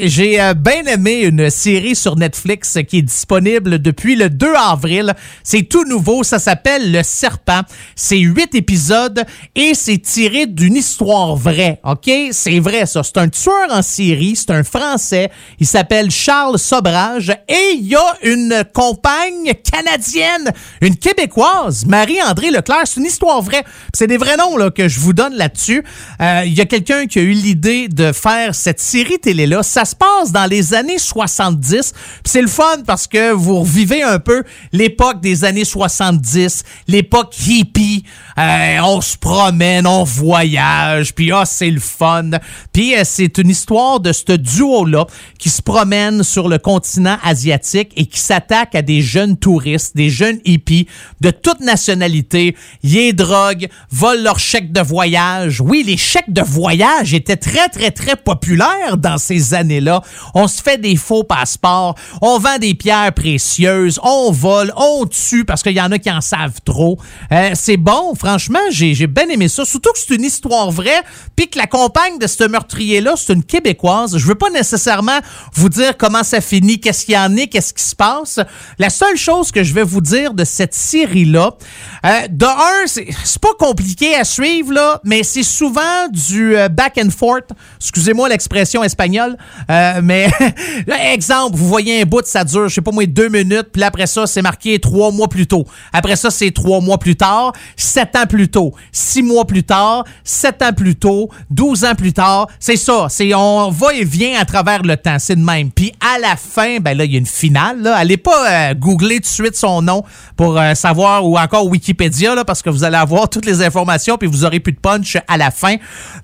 J'ai euh, bien aimé une série sur Netflix qui est disponible depuis le 2 avril. C'est tout nouveau, ça s'appelle Le Serpent. C'est huit épisodes et c'est tiré d'une histoire vraie, OK? C'est vrai ça, c'est un tueur en série, c'est un français, il s'appelle Charles Sobrage et il y a une compagne canadienne, une québécoise, Marie-André Leclerc, c'est une histoire vraie. C'est des vrais noms que je vous donne là-dessus. Euh, Il y a quelqu'un qui a eu l'idée de faire cette série télé-là. Ça se passe dans les années 70. Puis C'est le fun parce que vous revivez un peu l'époque des années 70, l'époque hippie. Euh, on se promène, on voyage, puis ah, c'est le fun. Puis euh, c'est une histoire de ce duo-là qui se promène sur le continent asiatique et qui s'attaque à des jeunes touristes, des jeunes hippies de toute nationalité. Ils drogue, volent leurs chèques de voyage. Oui, les chèques de voyage étaient très, très, très populaires dans ces années-là. On se fait des faux passeports, on vend des pierres précieuses, on vole, on tue parce qu'il y en a qui en savent trop. Euh, c'est bon, franchement, j'ai j'ai bien aimé ça. Surtout que c'est une histoire vraie, puis que la compagne de ce meurtrier-là, c'est une Québécoise. Je veux pas nécessairement vous dire comment ça finit, qu'est-ce qu'il y en est, qu'est-ce qui se passe. La seule chose que je vais vous dire de cette série-là, euh, de un, c'est pas compliqué à suivre, là, mais c'est souvent du euh, back and forth. Excusez-moi l'expression espagnole, euh, mais *laughs* exemple, vous voyez un bout, ça dure, je sais pas moi, deux minutes, puis après ça, c'est marqué trois mois plus tôt. Après ça, c'est trois mois plus tard, sept ans plus tôt, six mois plus tard, sept ans plus tôt, douze ans plus tard. C'est ça, c'est on va et vient à travers le temps, c'est de même. Puis à la fin, ben là, il y a une finale. Là. Allez pas euh, googler tout de suite son nom pour savoir, ou encore Wikipédia, là, parce que vous allez avoir toutes les informations, puis vous aurez plus de punch à la fin.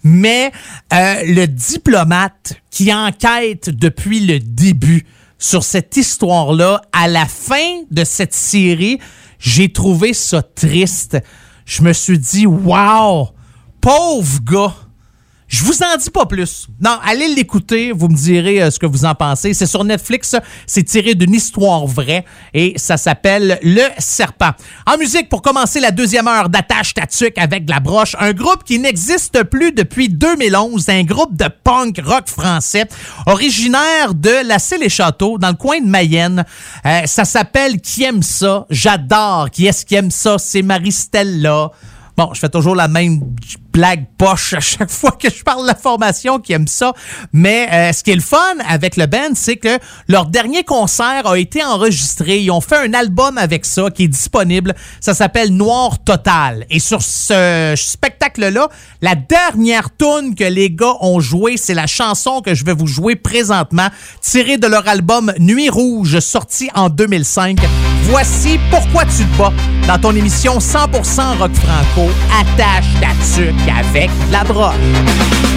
Mais euh, le diplomate qui enquête depuis le début sur cette histoire-là, à la fin de cette série, j'ai trouvé ça triste. Je me suis dit, wow, pauvre gars. Je vous en dis pas plus. Non, allez l'écouter, vous me direz euh, ce que vous en pensez. C'est sur Netflix, c'est tiré d'une histoire vraie et ça s'appelle Le Serpent. En musique, pour commencer la deuxième heure d'Attache Tatuc avec de la broche, un groupe qui n'existe plus depuis 2011, un groupe de punk rock français, originaire de la Celle et Château, dans le coin de Mayenne. Euh, ça s'appelle Qui aime ça? J'adore. Qui est-ce qui aime ça? C'est Marie-Stella. Bon, je fais toujours la même blague poche à chaque fois que je parle de la formation qui aime ça. Mais euh, ce qui est le fun avec le band, c'est que leur dernier concert a été enregistré. Ils ont fait un album avec ça qui est disponible. Ça s'appelle Noir Total. Et sur ce spectacle-là, la dernière tune que les gars ont joué, c'est la chanson que je vais vous jouer présentement, tirée de leur album Nuit Rouge, sorti en 2005. Voici Pourquoi tu te bats dans ton émission 100% rock franco. Attache ta tuque avec la broche.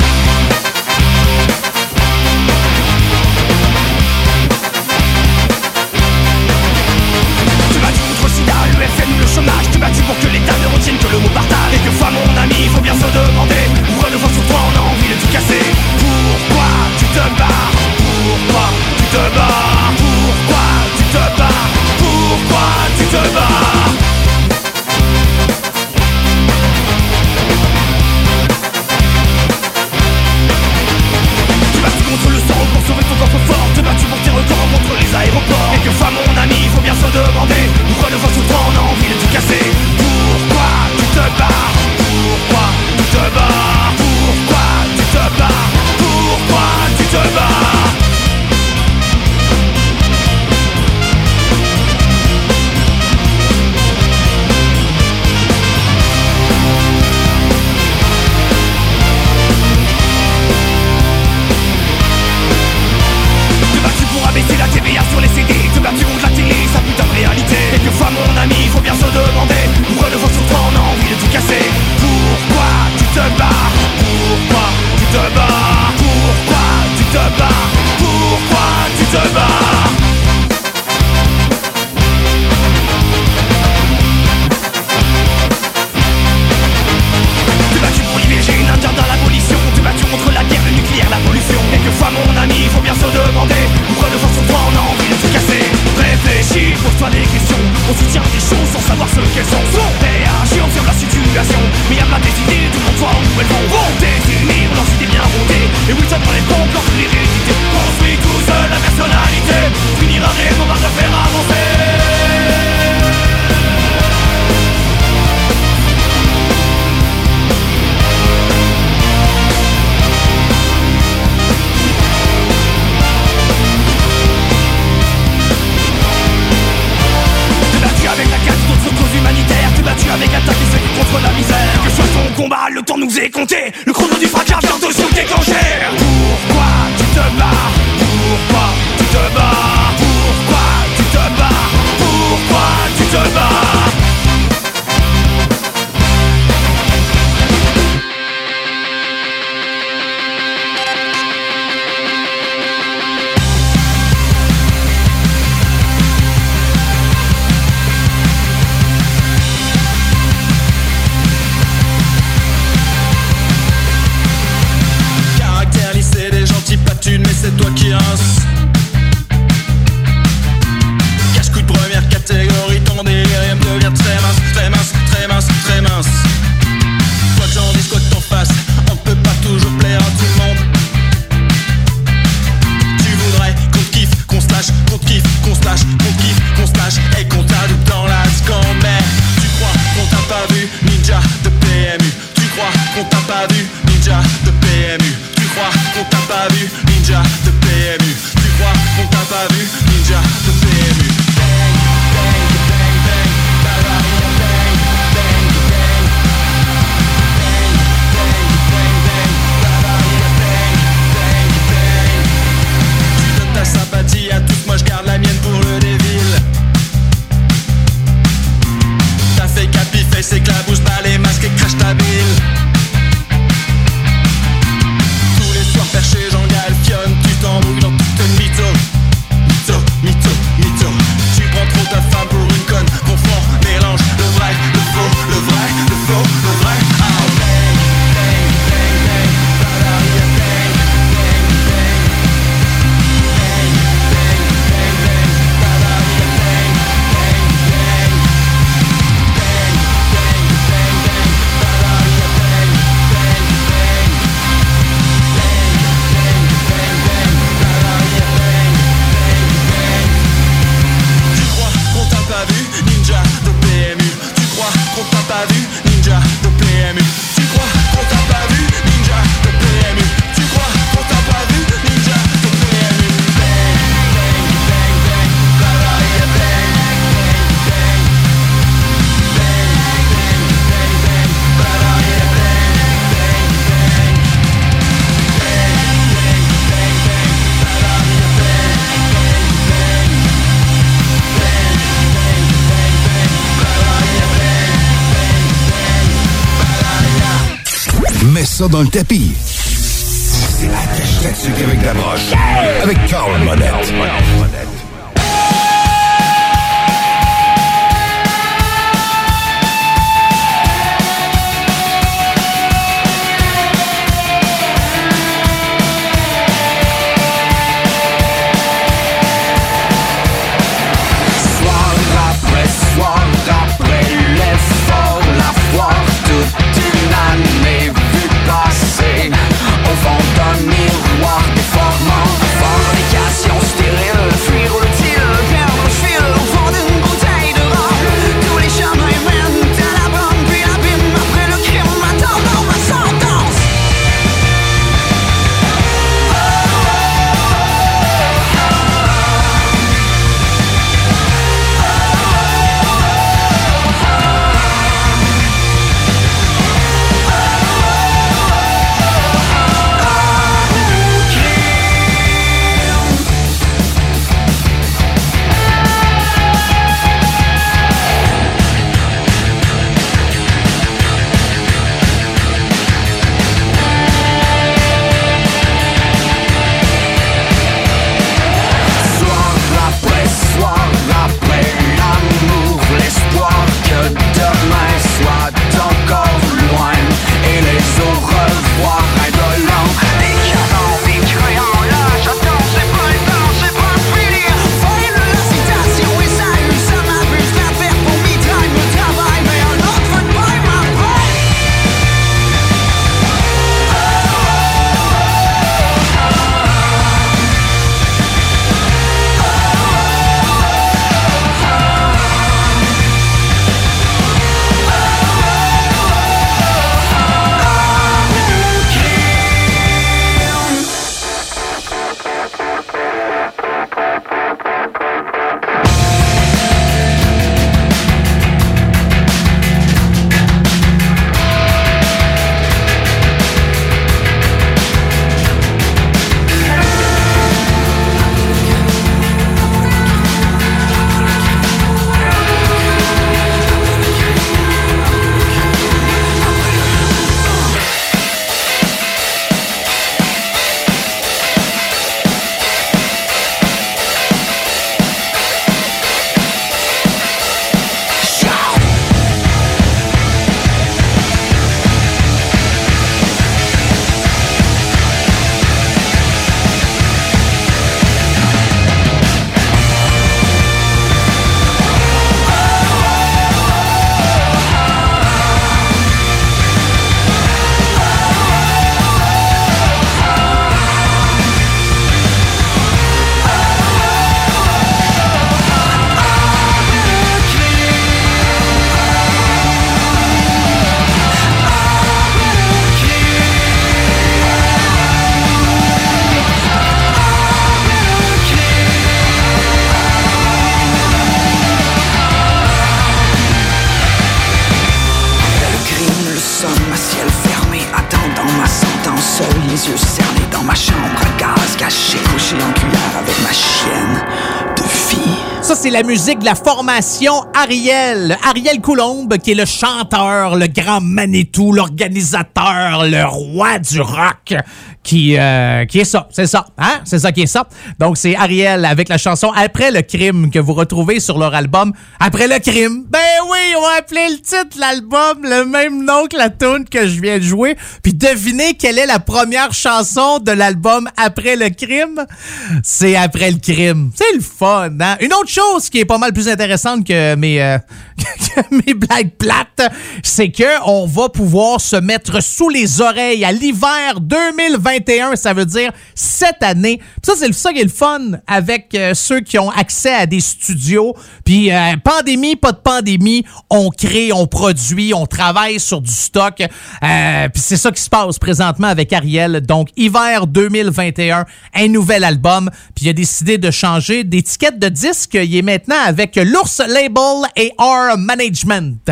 ça dans le tapis. La musique de la formation Ariel. Ariel Coulombe, qui est le chanteur, le grand Manitou, l'organisateur, le roi du rock, qui, euh, qui est ça. C'est ça. Hein? C'est ça qui est ça. Donc, c'est Ariel avec la chanson Après le crime que vous retrouvez sur leur album Après le crime. Ben oui, on va appeler le titre l'album le même nom que la tune que je viens de jouer. Puis devinez quelle est la première chanson de l'album Après le crime? C'est Après le crime. C'est le fun, hein? Une autre chose qui est pas mal plus intéressante que mes, euh, *laughs* que mes blagues plates, c'est que on va pouvoir se mettre sous les oreilles à l'hiver 2021. Ça veut dire cette année. Puis ça, c'est ça qui est le fun avec euh, ceux qui ont accès à des studios. Puis euh, pandémie, pas de pandémie, on crée, on produit, on travaille sur du stock. Euh, Puis c'est ça qui se passe présentement avec Ariel. Donc, hiver 2021, un nouvel album. Puis il a décidé de changer d'étiquette de disque. Il est maintenant avec l'Ours Label AR Management.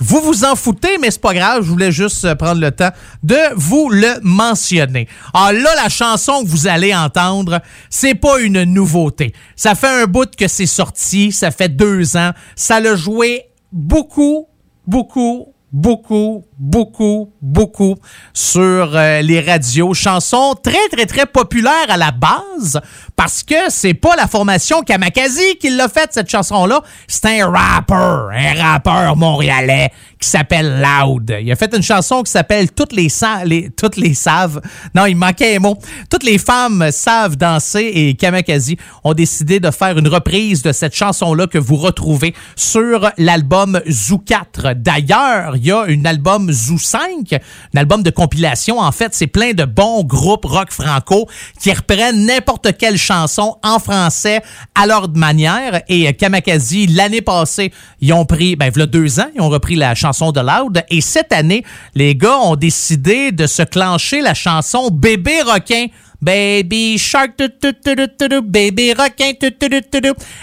Vous vous en foutez, mais c'est pas grave. Je voulais juste euh, prendre le temps de vous le mentionner. Ah là, la chanson que vous allez entendre, c'est pas une nouveauté. Ça fait un bout que c'est sorti. Ça fait deux ans. Ça l'a joué beaucoup, beaucoup, beaucoup, beaucoup, beaucoup sur euh, les radios. Chanson très, très, très populaire à la base parce que c'est pas la formation Kamakazi qui l'a faite, cette chanson-là. C'est un rappeur, un rappeur montréalais qui s'appelle Loud. Il a fait une chanson qui s'appelle Toutes les, sa- les Toutes les savent. Non, il manquait un mot. Toutes les femmes savent danser et Kamakazi ont décidé de faire une reprise de cette chanson-là que vous retrouvez sur l'album Zoo 4. D'ailleurs, il y a un album Zoo 5, un album de compilation. En fait, c'est plein de bons groupes rock franco qui reprennent n'importe quelle chanson en français à leur manière. Et euh, Kamakazi, l'année passée, ils ont pris, ben, il deux ans, ils ont repris la chanson de Loud. Et cette année, les gars ont décidé de se clencher la chanson Bébé requin. Baby Shark, tu, tu, tu, Baby Requin.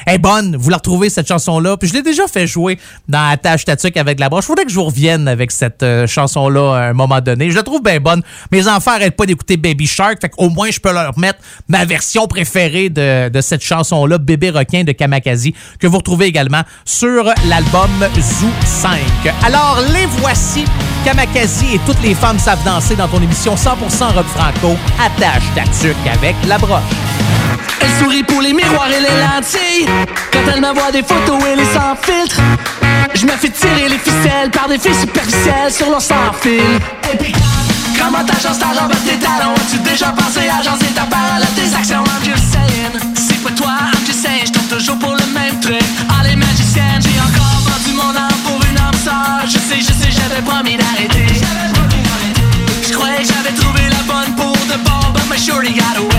Elle est bonne, vous la retrouvez cette chanson-là. Puis je l'ai déjà fait jouer dans Attache Tatuc avec la broche. Faudrait que je vous revienne avec cette euh, chanson-là à un moment donné. Je la trouve bien bonne. Mes enfants arrêtent pas d'écouter Baby Shark, fait qu'au moins je peux leur mettre ma version préférée de, de cette chanson-là, Bébé Requin de Kamakazi, que vous retrouvez également sur l'album Zoo 5. Alors, les voici, Kamakazi et toutes les femmes savent danser dans ton émission 100% rock franco, Attache Tatuc avec la broche. Elle sourit pour les miroirs et les lentilles. Quand elle m'envoie des photos, elle est sans filtre. Je me fais tirer les ficelles par des filles superficielles sur leur sans fil. Et puis, comment t'agences ta robe tes talons? As-tu déjà pensé à agencer ta parole à tes actions? I'm just saying. C'est pas toi, I'm just saying. Je tombe toujours pour le même truc. Ah, les j'ai encore vendu mon âme pour une âme sœur. Je sais, je sais, j'avais promis d'arrêter. I got away.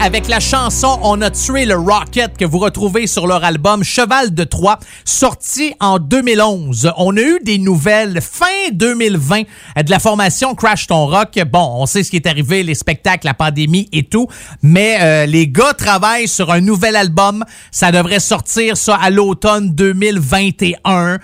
Avec la chanson On a tué le Rocket que vous retrouvez sur leur album Cheval de Troie sorti en 2011. On a eu des nouvelles fin 2020 de la formation Crash ton rock. Bon, on sait ce qui est arrivé, les spectacles, la pandémie et tout, mais euh, les gars travaillent sur un nouvel album. Ça devrait sortir ça à l'automne 2021. Euh,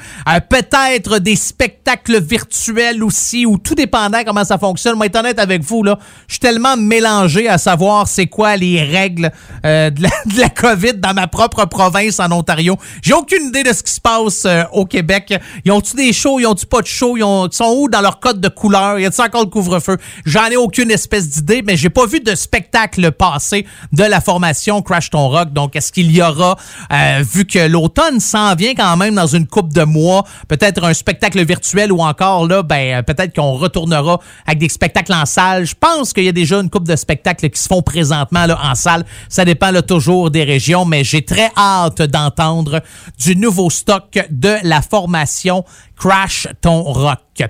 Peut-être des spectacles virtuels aussi ou tout dépendant comment ça fonctionne. Moi, être honnête avec vous, là, je suis tellement mélangé à savoir c'est quoi les règles euh, *laughs* de, la, COVID dans ma propre province en Ontario? J'ai aucune idée de ce qui se passe euh, au Québec. Ils ont-tu des shows? Ils ont-tu pas de shows? Ils, ont- sont où dans leur code de couleur? Y a-t-il encore le couvre-feu? J'en ai aucune espèce d'idée, mais j'ai pas vu de spectacle passé de la formation Crash Ton Rock. Donc, est-ce qu'il y aura, euh, vu que l'automne s'en vient quand même dans une coupe de mois, peut-être un spectacle virtuel ou encore là, ben peut-être qu'on retournera avec des spectacles en salle. Je pense qu'il y a déjà une coupe de spectacles qui se font en salle. Ça dépend toujours des régions, mais j'ai très hâte d'entendre du nouveau stock de la formation Crash Ton Rock.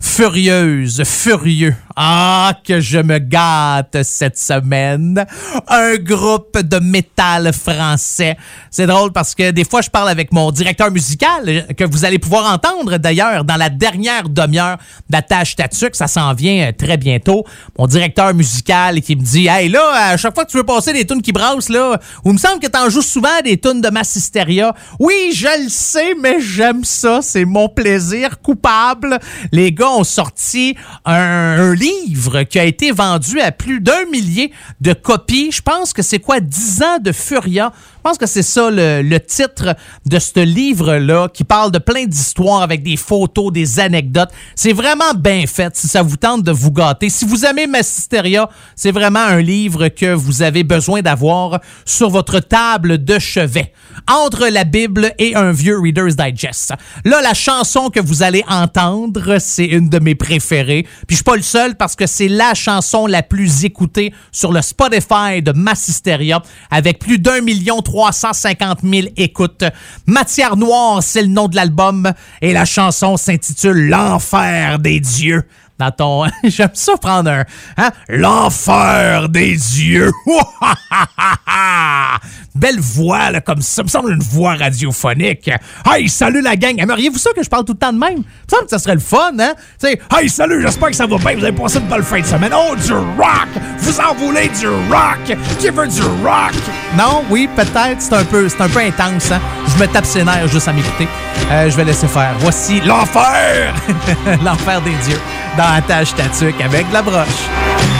Furieuse, furieux. Ah, que je me gâte cette semaine. Un groupe de métal français. C'est drôle parce que des fois, je parle avec mon directeur musical, que vous allez pouvoir entendre d'ailleurs dans la dernière demi-heure d'Attache Tatuc. Ça s'en vient euh, très bientôt. Mon directeur musical qui me dit Hey, là, à chaque fois que tu veux passer des tunes qui brassent, là, ou il me semble que t'en joues souvent des tunes de Mass Hysteria. Oui, je le sais, mais j'aime ça. C'est mon plaisir coupable. Les gars ont sorti un livre qui a été vendu à plus d'un millier de copies. Je pense que c'est quoi, 10 ans de Furia. Je pense que c'est ça le, titre de ce livre-là qui parle de plein d'histoires avec des photos, des anecdotes. C'est vraiment bien fait si ça vous tente de vous gâter. Si vous aimez Massisteria, c'est vraiment un livre que vous avez besoin d'avoir sur votre table de chevet. Entre la Bible et un vieux Reader's Digest. Là, la chanson que vous allez entendre, c'est une de mes préférées. Puis je suis pas le seul parce que c'est la chanson la plus écoutée sur le Spotify de Massisteria avec plus d'un million 350 000 écoutes. Matière Noire, c'est le nom de l'album et la chanson s'intitule L'enfer des dieux. Dans ton... *laughs* J'aime ça prendre un... Hein? L'enfer des dieux. *laughs* Belle voix, là, comme ça. me semble une voix radiophonique. Hey, salut la gang. Aimeriez-vous ça que je parle tout le temps de même? Il me semble que ça serait le fun, hein? Tu sais, hey, salut, j'espère que ça va bien. Vous avez passé une bonne fin de semaine. Oh, du rock! Vous en voulez du rock? Qui veut du rock? Non, oui, peut-être. C'est un peu, c'est un peu intense, hein? Je me tape ses nerfs juste à m'écouter. Euh, je vais laisser faire. Voici l'enfer! *laughs* l'enfer des dieux dans la tâche tatuc avec la broche.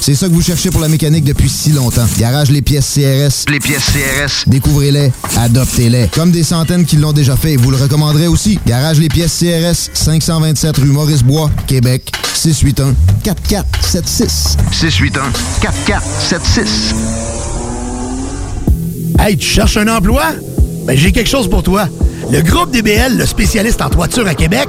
C'est ça que vous cherchez pour la mécanique depuis si longtemps. Garage Les Pièces CRS. Les pièces CRS. Découvrez-les, adoptez-les. Comme des centaines qui l'ont déjà fait, vous le recommanderez aussi. Garage Les Pièces CRS, 527 rue Maurice-Bois, Québec, 681 4476. 681 4476. Hey, tu cherches un emploi? Ben, j'ai quelque chose pour toi. Le groupe DBL, le spécialiste en toiture à Québec,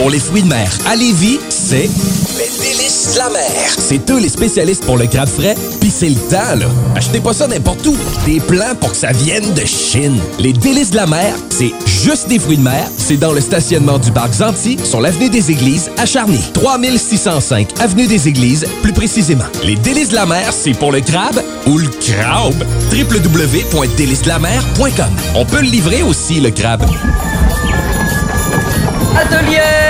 Pour les fruits de mer à Lévis, c'est les délices de la mer. C'est eux les spécialistes pour le crabe frais, puis c'est le temps, là. Achetez pas ça n'importe où. Des plans pour que ça vienne de Chine. Les délices de la mer, c'est juste des fruits de mer. C'est dans le stationnement du parc Zanti, sur l'avenue des Églises, à Charny. 3605 avenue des Églises, plus précisément. Les délices de la mer, c'est pour le crabe ou le crabe. www.délicesdelamer.com On peut le livrer aussi, le crabe. Atelier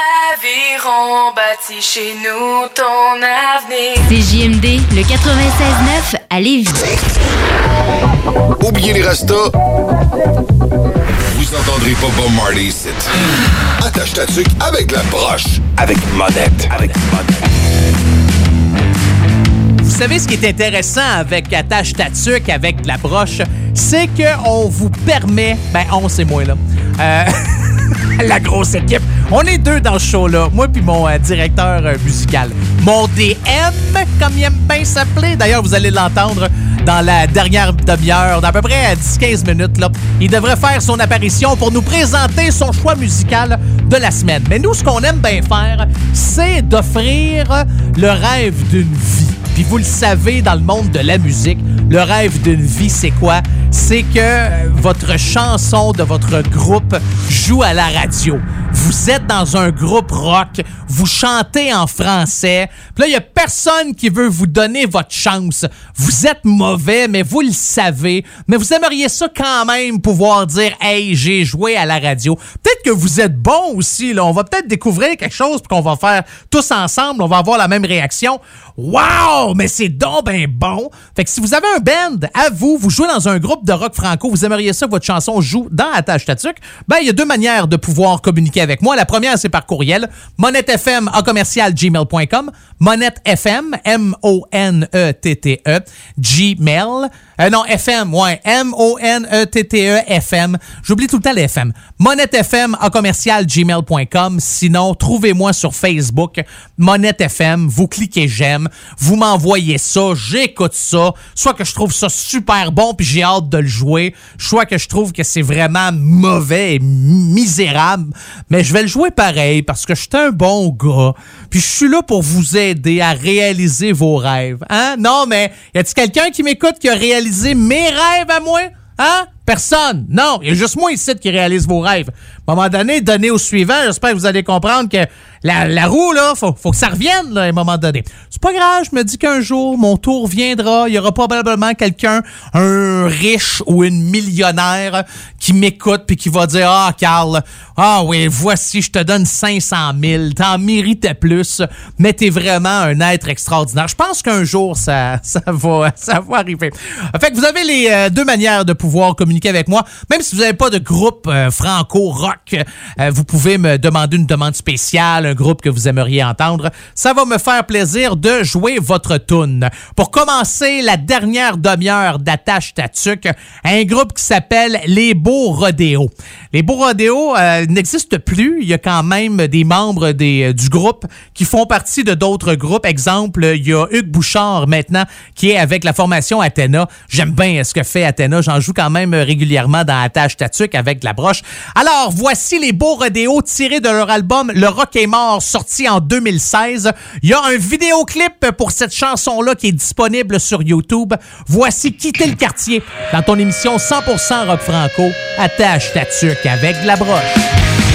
Aviron bâti chez nous ton avenir. CJMD, le 96.9 à Lévis. Oubliez les restos. Vous entendrez pas Bob Marley ici. Attache ta tuque avec la broche. Avec monette. Avec Vous savez ce qui est intéressant avec Attache ta tuque, avec la broche, c'est qu'on vous permet, ben on c'est moi là, Euh, *laughs* la grosse équipe. On est deux dans ce show-là, moi puis mon euh, directeur euh, musical. Mon DM, comme il aime bien s'appeler. D'ailleurs, vous allez l'entendre dans la dernière demi-heure, d'à peu près à 10-15 minutes. Là. Il devrait faire son apparition pour nous présenter son choix musical de la semaine. Mais nous, ce qu'on aime bien faire, c'est d'offrir le rêve d'une vie. Puis vous le savez, dans le monde de la musique, le rêve d'une vie, c'est quoi? C'est que euh, votre chanson de votre groupe joue à la radio. Vous êtes dans un groupe rock, vous chantez en français, puis là, il n'y a personne qui veut vous donner votre chance. Vous êtes mauvais, mais vous le savez, mais vous aimeriez ça quand même pouvoir dire « Hey, j'ai joué à la radio ». Peut-être que vous êtes bon aussi, là. On va peut-être découvrir quelque chose qu'on va faire tous ensemble, on va avoir la même réaction. Wow! Mais c'est donc ben bon! Fait que si vous avez un band à vous, vous jouez dans un groupe de rock franco, vous aimeriez ça que votre chanson joue dans Attache Tatuc, ben il y a deux manières de pouvoir communiquer avec moi. Première, c'est par courriel. monettefm à commercial gmail.com. monettefm, M-O-N-E-T-T-E, Gmail. Non, FM, ouais. M-O-N-E-T-T-E, FM. J'oublie tout le temps les FM. monettefm à commercial gmail.com. Sinon, trouvez-moi sur Facebook, Monette FM. Vous cliquez j'aime. Vous m'envoyez ça. J'écoute ça. Soit que je trouve ça super bon puis j'ai hâte de le jouer. Soit que je trouve que c'est vraiment mauvais et misérable. Mais je vais le jouer pareil parce que je suis un bon gars. Puis je suis là pour vous aider à réaliser vos rêves. Hein? Non, mais y a-t-il quelqu'un qui m'écoute qui a réalisé mes rêves à moi? Hein? Personne. Non, il y a juste moi ici qui réalise vos rêves. À un moment donné, donnez au suivant. J'espère que vous allez comprendre que la, roue, là, faut, que ça revienne, là, à un moment donné. C'est pas grave, je me dis qu'un jour, mon tour viendra. Il y aura probablement quelqu'un, un riche ou une millionnaire, qui m'écoute puis qui va dire, ah, Carl, ah oui, voici, je te donne 500 000. T'en méritais plus, mais t'es vraiment un être extraordinaire. Je pense qu'un jour, ça, ça va, ça va arriver. Fait que vous avez les euh, deux manières de pouvoir communiquer avec moi. Même si vous n'avez pas de groupe euh, franco-rock, euh, vous pouvez me demander une demande spéciale, groupe que vous aimeriez entendre. Ça va me faire plaisir de jouer votre tune. Pour commencer la dernière demi-heure d'Attache Tatuc, un groupe qui s'appelle Les Beaux Rodéos. Les Beaux Rodéos euh, n'existent plus. Il y a quand même des membres des, euh, du groupe qui font partie de d'autres groupes. Exemple, il y a Hugues Bouchard maintenant qui est avec la formation Athéna. J'aime bien ce que fait Athéna. J'en joue quand même régulièrement dans Attache Tatuc avec la broche. Alors, voici les Beaux Rodéos tirés de leur album Le Rock mort, sorti en 2016. Il y a un vidéoclip pour cette chanson-là qui est disponible sur YouTube. Voici Quitter le quartier dans ton émission 100% rock franco. Attache ta tuque avec la broche.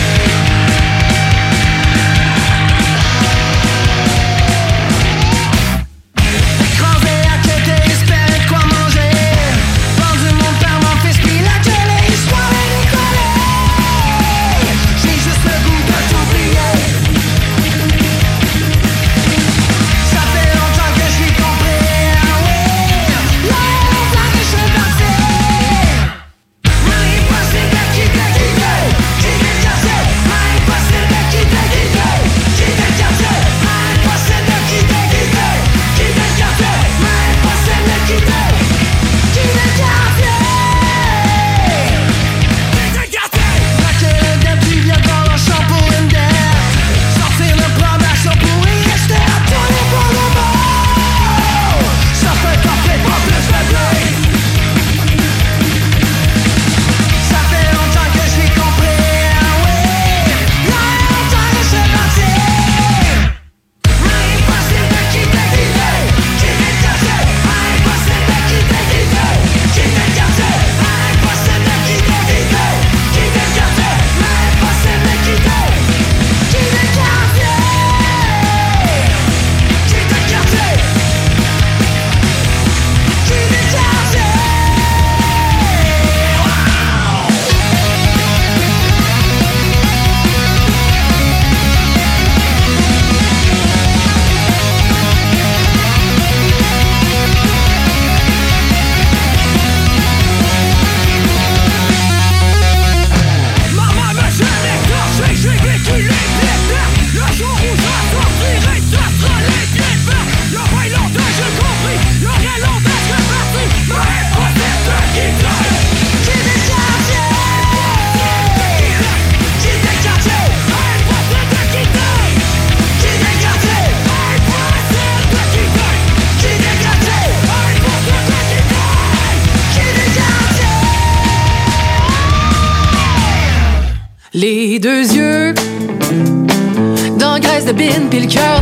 Graisse de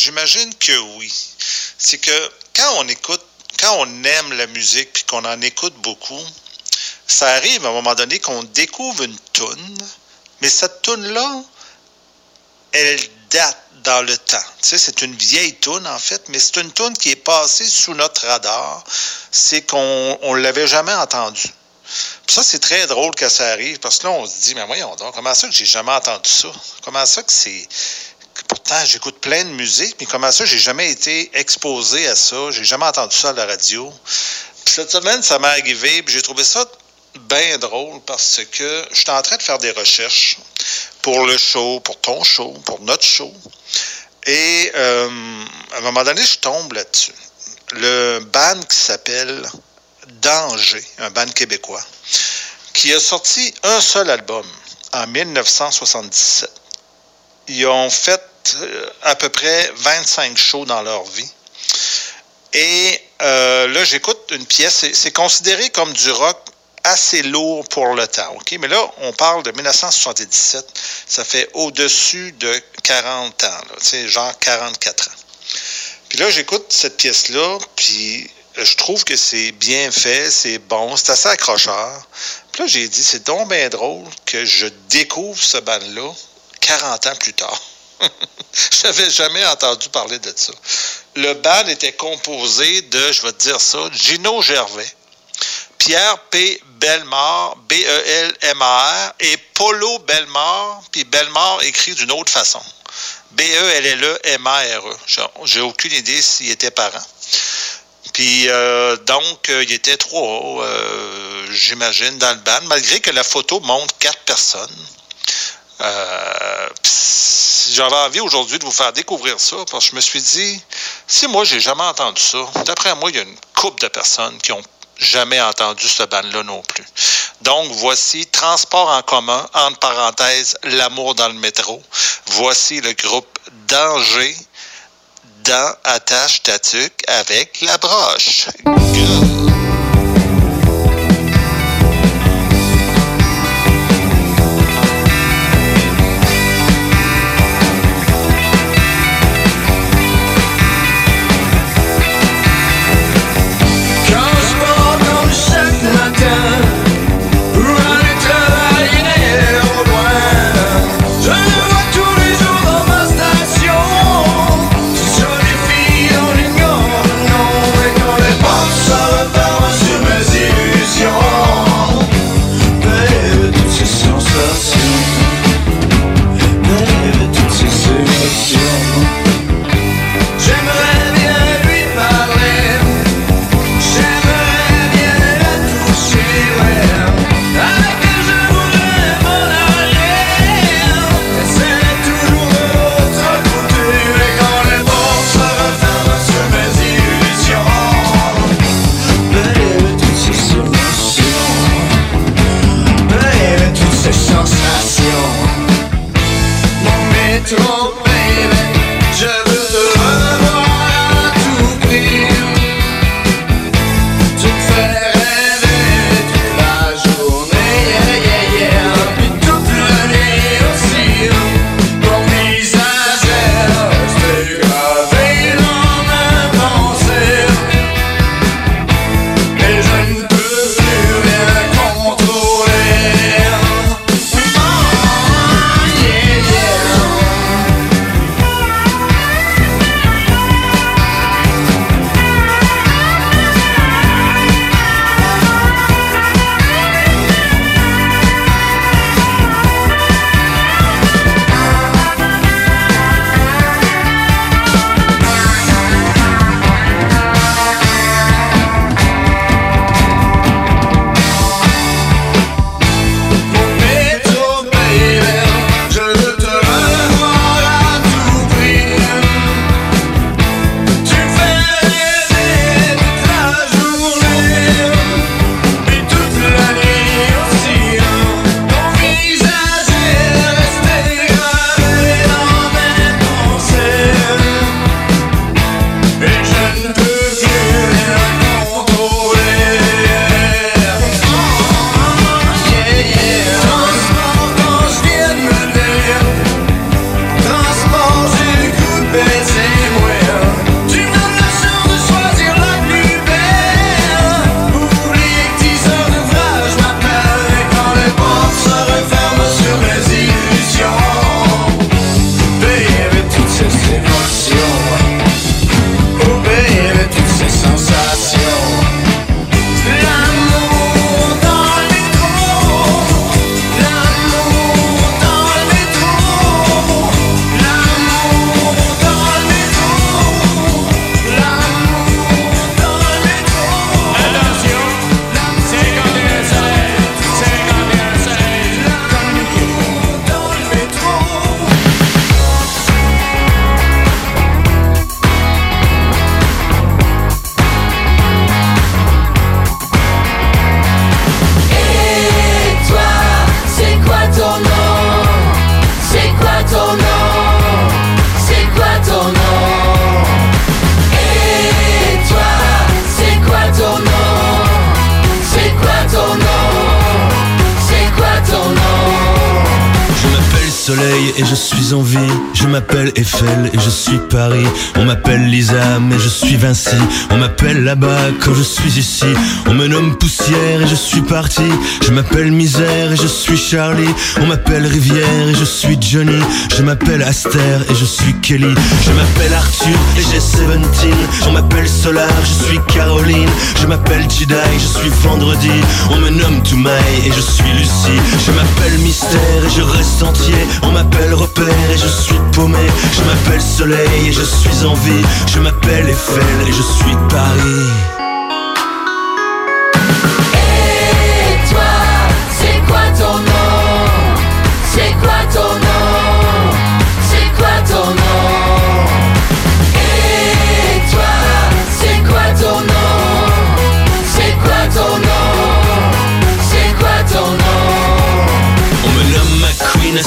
j'imagine que oui. C'est que quand on écoute, quand on aime la musique puis qu'on en écoute beaucoup, ça arrive à un moment donné qu'on découvre une toune, mais cette toune-là, elle date dans le temps. Tu sais, c'est une vieille toune en fait, mais c'est une toune qui est passée sous notre radar. C'est qu'on on l'avait jamais entendue. Puis ça, c'est très drôle que ça arrive, parce que là, on se dit, mais voyons donc, comment ça que j'ai jamais entendu ça? Comment ça que c'est... Pourtant, j'écoute plein de musique, mais comment ça, j'ai jamais été exposé à ça, j'ai jamais entendu ça à la radio. Puis cette semaine, ça m'est arrivé, puis j'ai trouvé ça bien drôle parce que je suis en train de faire des recherches pour le show, pour ton show, pour notre show. Et euh, à un moment donné, je tombe là-dessus. Le band qui s'appelle Danger, un band québécois, qui a sorti un seul album en 1977. Ils ont fait euh, à peu près 25 shows dans leur vie. Et euh, là, j'écoute une pièce, c'est considéré comme du rock assez lourd pour le temps, Mais là, on parle de 1977, ça fait au-dessus de 40 ans, genre 44 ans. Puis là, j'écoute cette pièce-là, puis je trouve que c'est bien fait, c'est bon, c'est assez accrocheur. Puis là, j'ai dit, c'est donc bien drôle que je découvre ce band-là 40 ans plus tard. *laughs* Je n'avais jamais entendu parler de ça. Le bal était composé de, je vais te dire ça, Gino Gervais, Pierre P. Belmar, B-E-L-M-A-R, et Polo Belmar, puis Belmar écrit d'une autre façon. B-E-L-L-E-M-A-R-E. J'ai aucune idée s'il était parent. Puis euh, donc, euh, il était trois, euh, j'imagine, dans le ban, malgré que la photo montre quatre personnes. Euh, j'avais envie aujourd'hui de vous faire découvrir ça parce que je me suis dit, si moi j'ai jamais entendu ça, d'après moi, il y a une couple de personnes qui ont jamais entendu ce ban-là non plus. Donc, voici Transport en commun, entre parenthèses, L'amour dans le métro. Voici le groupe Danger dans Attache Tatuc avec la broche. M'appelle misère et je suis Charlie. On m'appelle Rivière et je suis Johnny. Je m'appelle Aster et je suis Kelly. Je m'appelle Arthur et j'ai 17. On m'appelle Solar, je suis Caroline. Je m'appelle Jedi, je suis Vendredi. On me nomme Toumaï et je suis Lucie. Je m'appelle Mystère et je reste entier. On m'appelle Repère et je suis paumé. Je m'appelle Soleil et je suis en vie. Je m'appelle Eiffel et je suis Paris.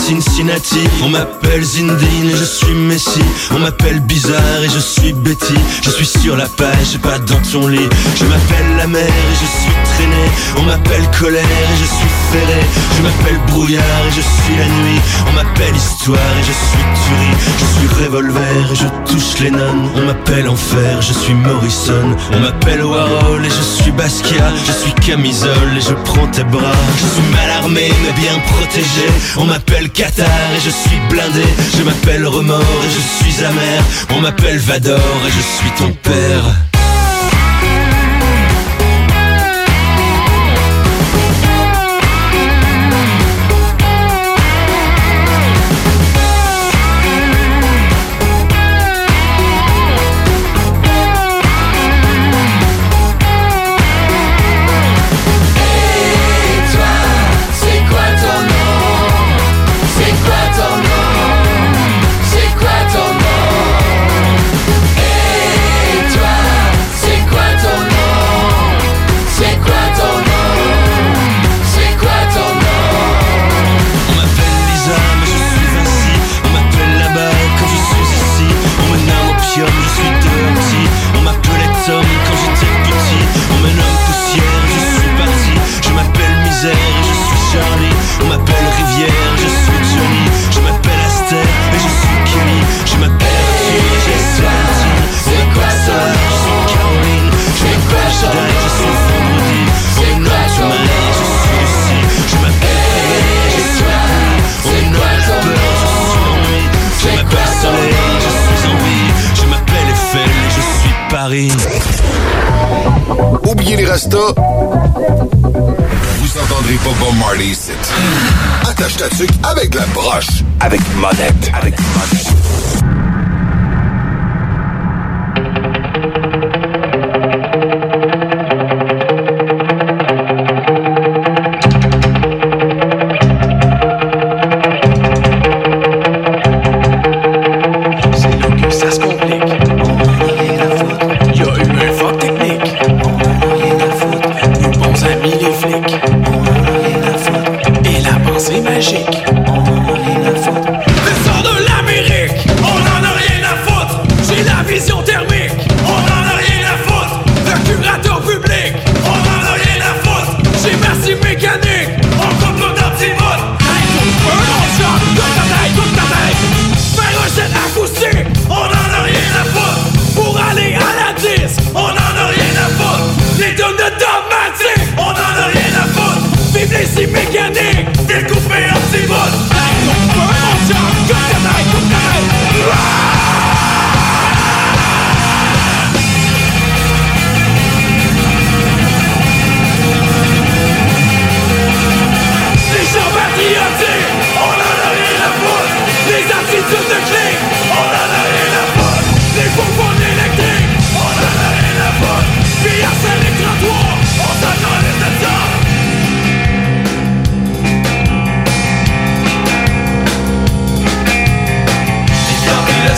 Cincinnati. On m'appelle Zindine et je suis Messi. On m'appelle Bizarre et je suis Betty. Je suis sur la page pas dans ton lit. Je m'appelle la mer et je suis traîné. On m'appelle colère et je suis ferré. Je m'appelle brouillard et je suis la nuit. On m'appelle histoire et je suis tuerie. Je suis revolver et je touche les nonnes. On m'appelle enfer, je suis Morrison. On m'appelle Warhol et je suis Basquiat. Je suis camisole et je prends tes bras. Je suis mal armé mais bien protégé. On m'appelle Qatar et je suis blindé. Je m'appelle Remords et je suis amer. On m'appelle Vador et je suis ton père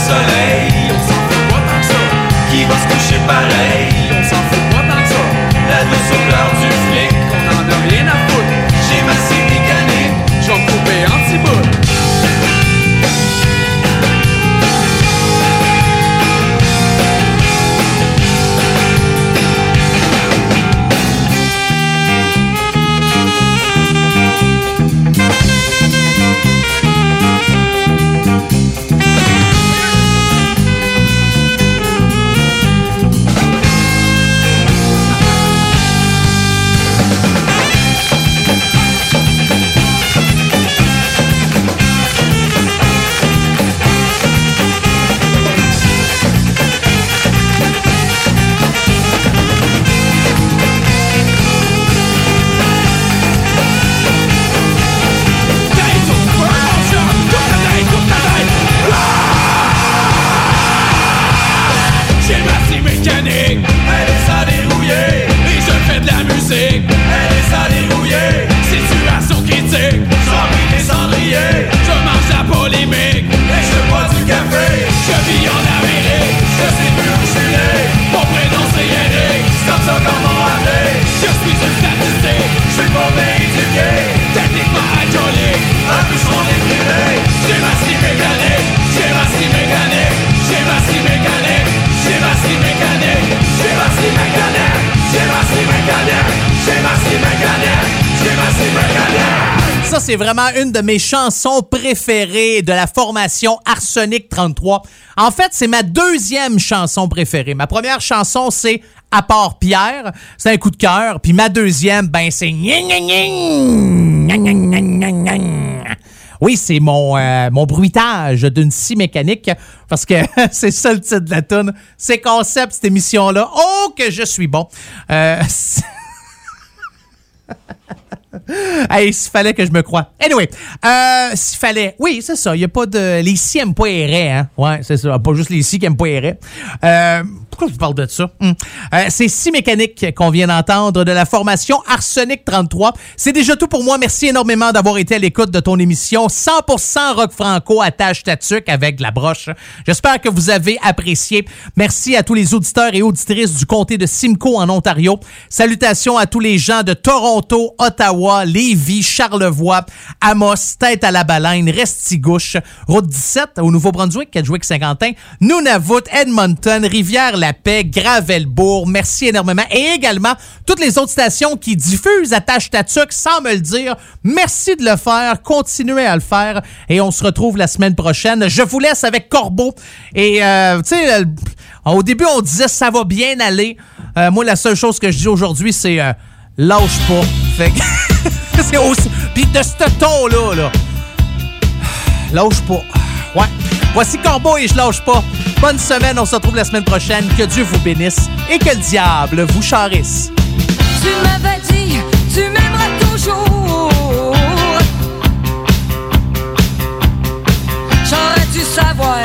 soleil, on s'en fait pas tant qui va se coucher pareil? C'est vraiment une de mes chansons préférées de la formation Arsenic 33. En fait, c'est ma deuxième chanson préférée. Ma première chanson, c'est À part Pierre. C'est un coup de cœur. Puis ma deuxième, ben, c'est. Oui, c'est mon, euh, mon bruitage d'une scie mécanique parce que *laughs* c'est ça le titre de la tune. C'est concept, cette émission-là. Oh, que je suis bon. Euh, *laughs* *laughs* Hey, s'il fallait que je me croie. Anyway, euh, s'il fallait. Oui, c'est ça. Il n'y a pas de. Les scies aiment pas raies, hein. Ouais, c'est ça. Pas juste les scies qui aiment pas raies. Euh, pourquoi je vous parle de ça? Hum. Euh, c'est scie mécanique qu'on vient d'entendre de la formation Arsenic 33. C'est déjà tout pour moi. Merci énormément d'avoir été à l'écoute de ton émission 100% rock franco attache ta tuque avec la broche. J'espère que vous avez apprécié. Merci à tous les auditeurs et auditrices du comté de Simcoe en Ontario. Salutations à tous les gens de Toronto, Ottawa, Lévis, Charlevoix, Amos, Tête à la Baleine, Restigouche, Route 17 au Nouveau-Brunswick, Kedgewick-Saint-Quentin, Nunavut, Edmonton, Rivière-la-Paix, Gravelbourg. Merci énormément. Et également toutes les autres stations qui diffusent Attache Tatuc sans me le dire. Merci de le faire. Continuez à le faire. Et on se retrouve la semaine prochaine. Je vous laisse avec Corbeau. Et, euh, tu sais, euh, au début, on disait ça va bien aller. Euh, moi, la seule chose que je dis aujourd'hui, c'est euh, lâche pas. Fait que *laughs* *laughs* c'est aussi. Puis de ce ton-là, là. Lâche pas. Ouais. Voici Corbeau et je lâche pas. Bonne semaine, on se retrouve la semaine prochaine. Que Dieu vous bénisse et que le diable vous charisse. Tu m'avais dit, tu m'aimeras toujours. J'aurais dû savoir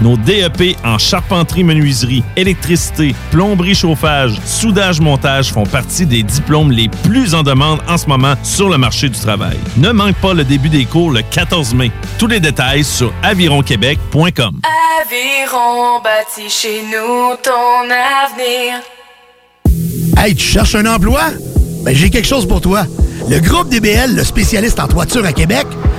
Nos DEP en charpenterie-menuiserie, électricité, plomberie, chauffage, soudage-montage font partie des diplômes les plus en demande en ce moment sur le marché du travail. Ne manque pas le début des cours le 14 mai. Tous les détails sur avironquebec.com. Aviron bâti chez nous ton avenir. Hey, tu cherches un emploi? Ben, j'ai quelque chose pour toi. Le groupe DBL, le spécialiste en toiture à Québec,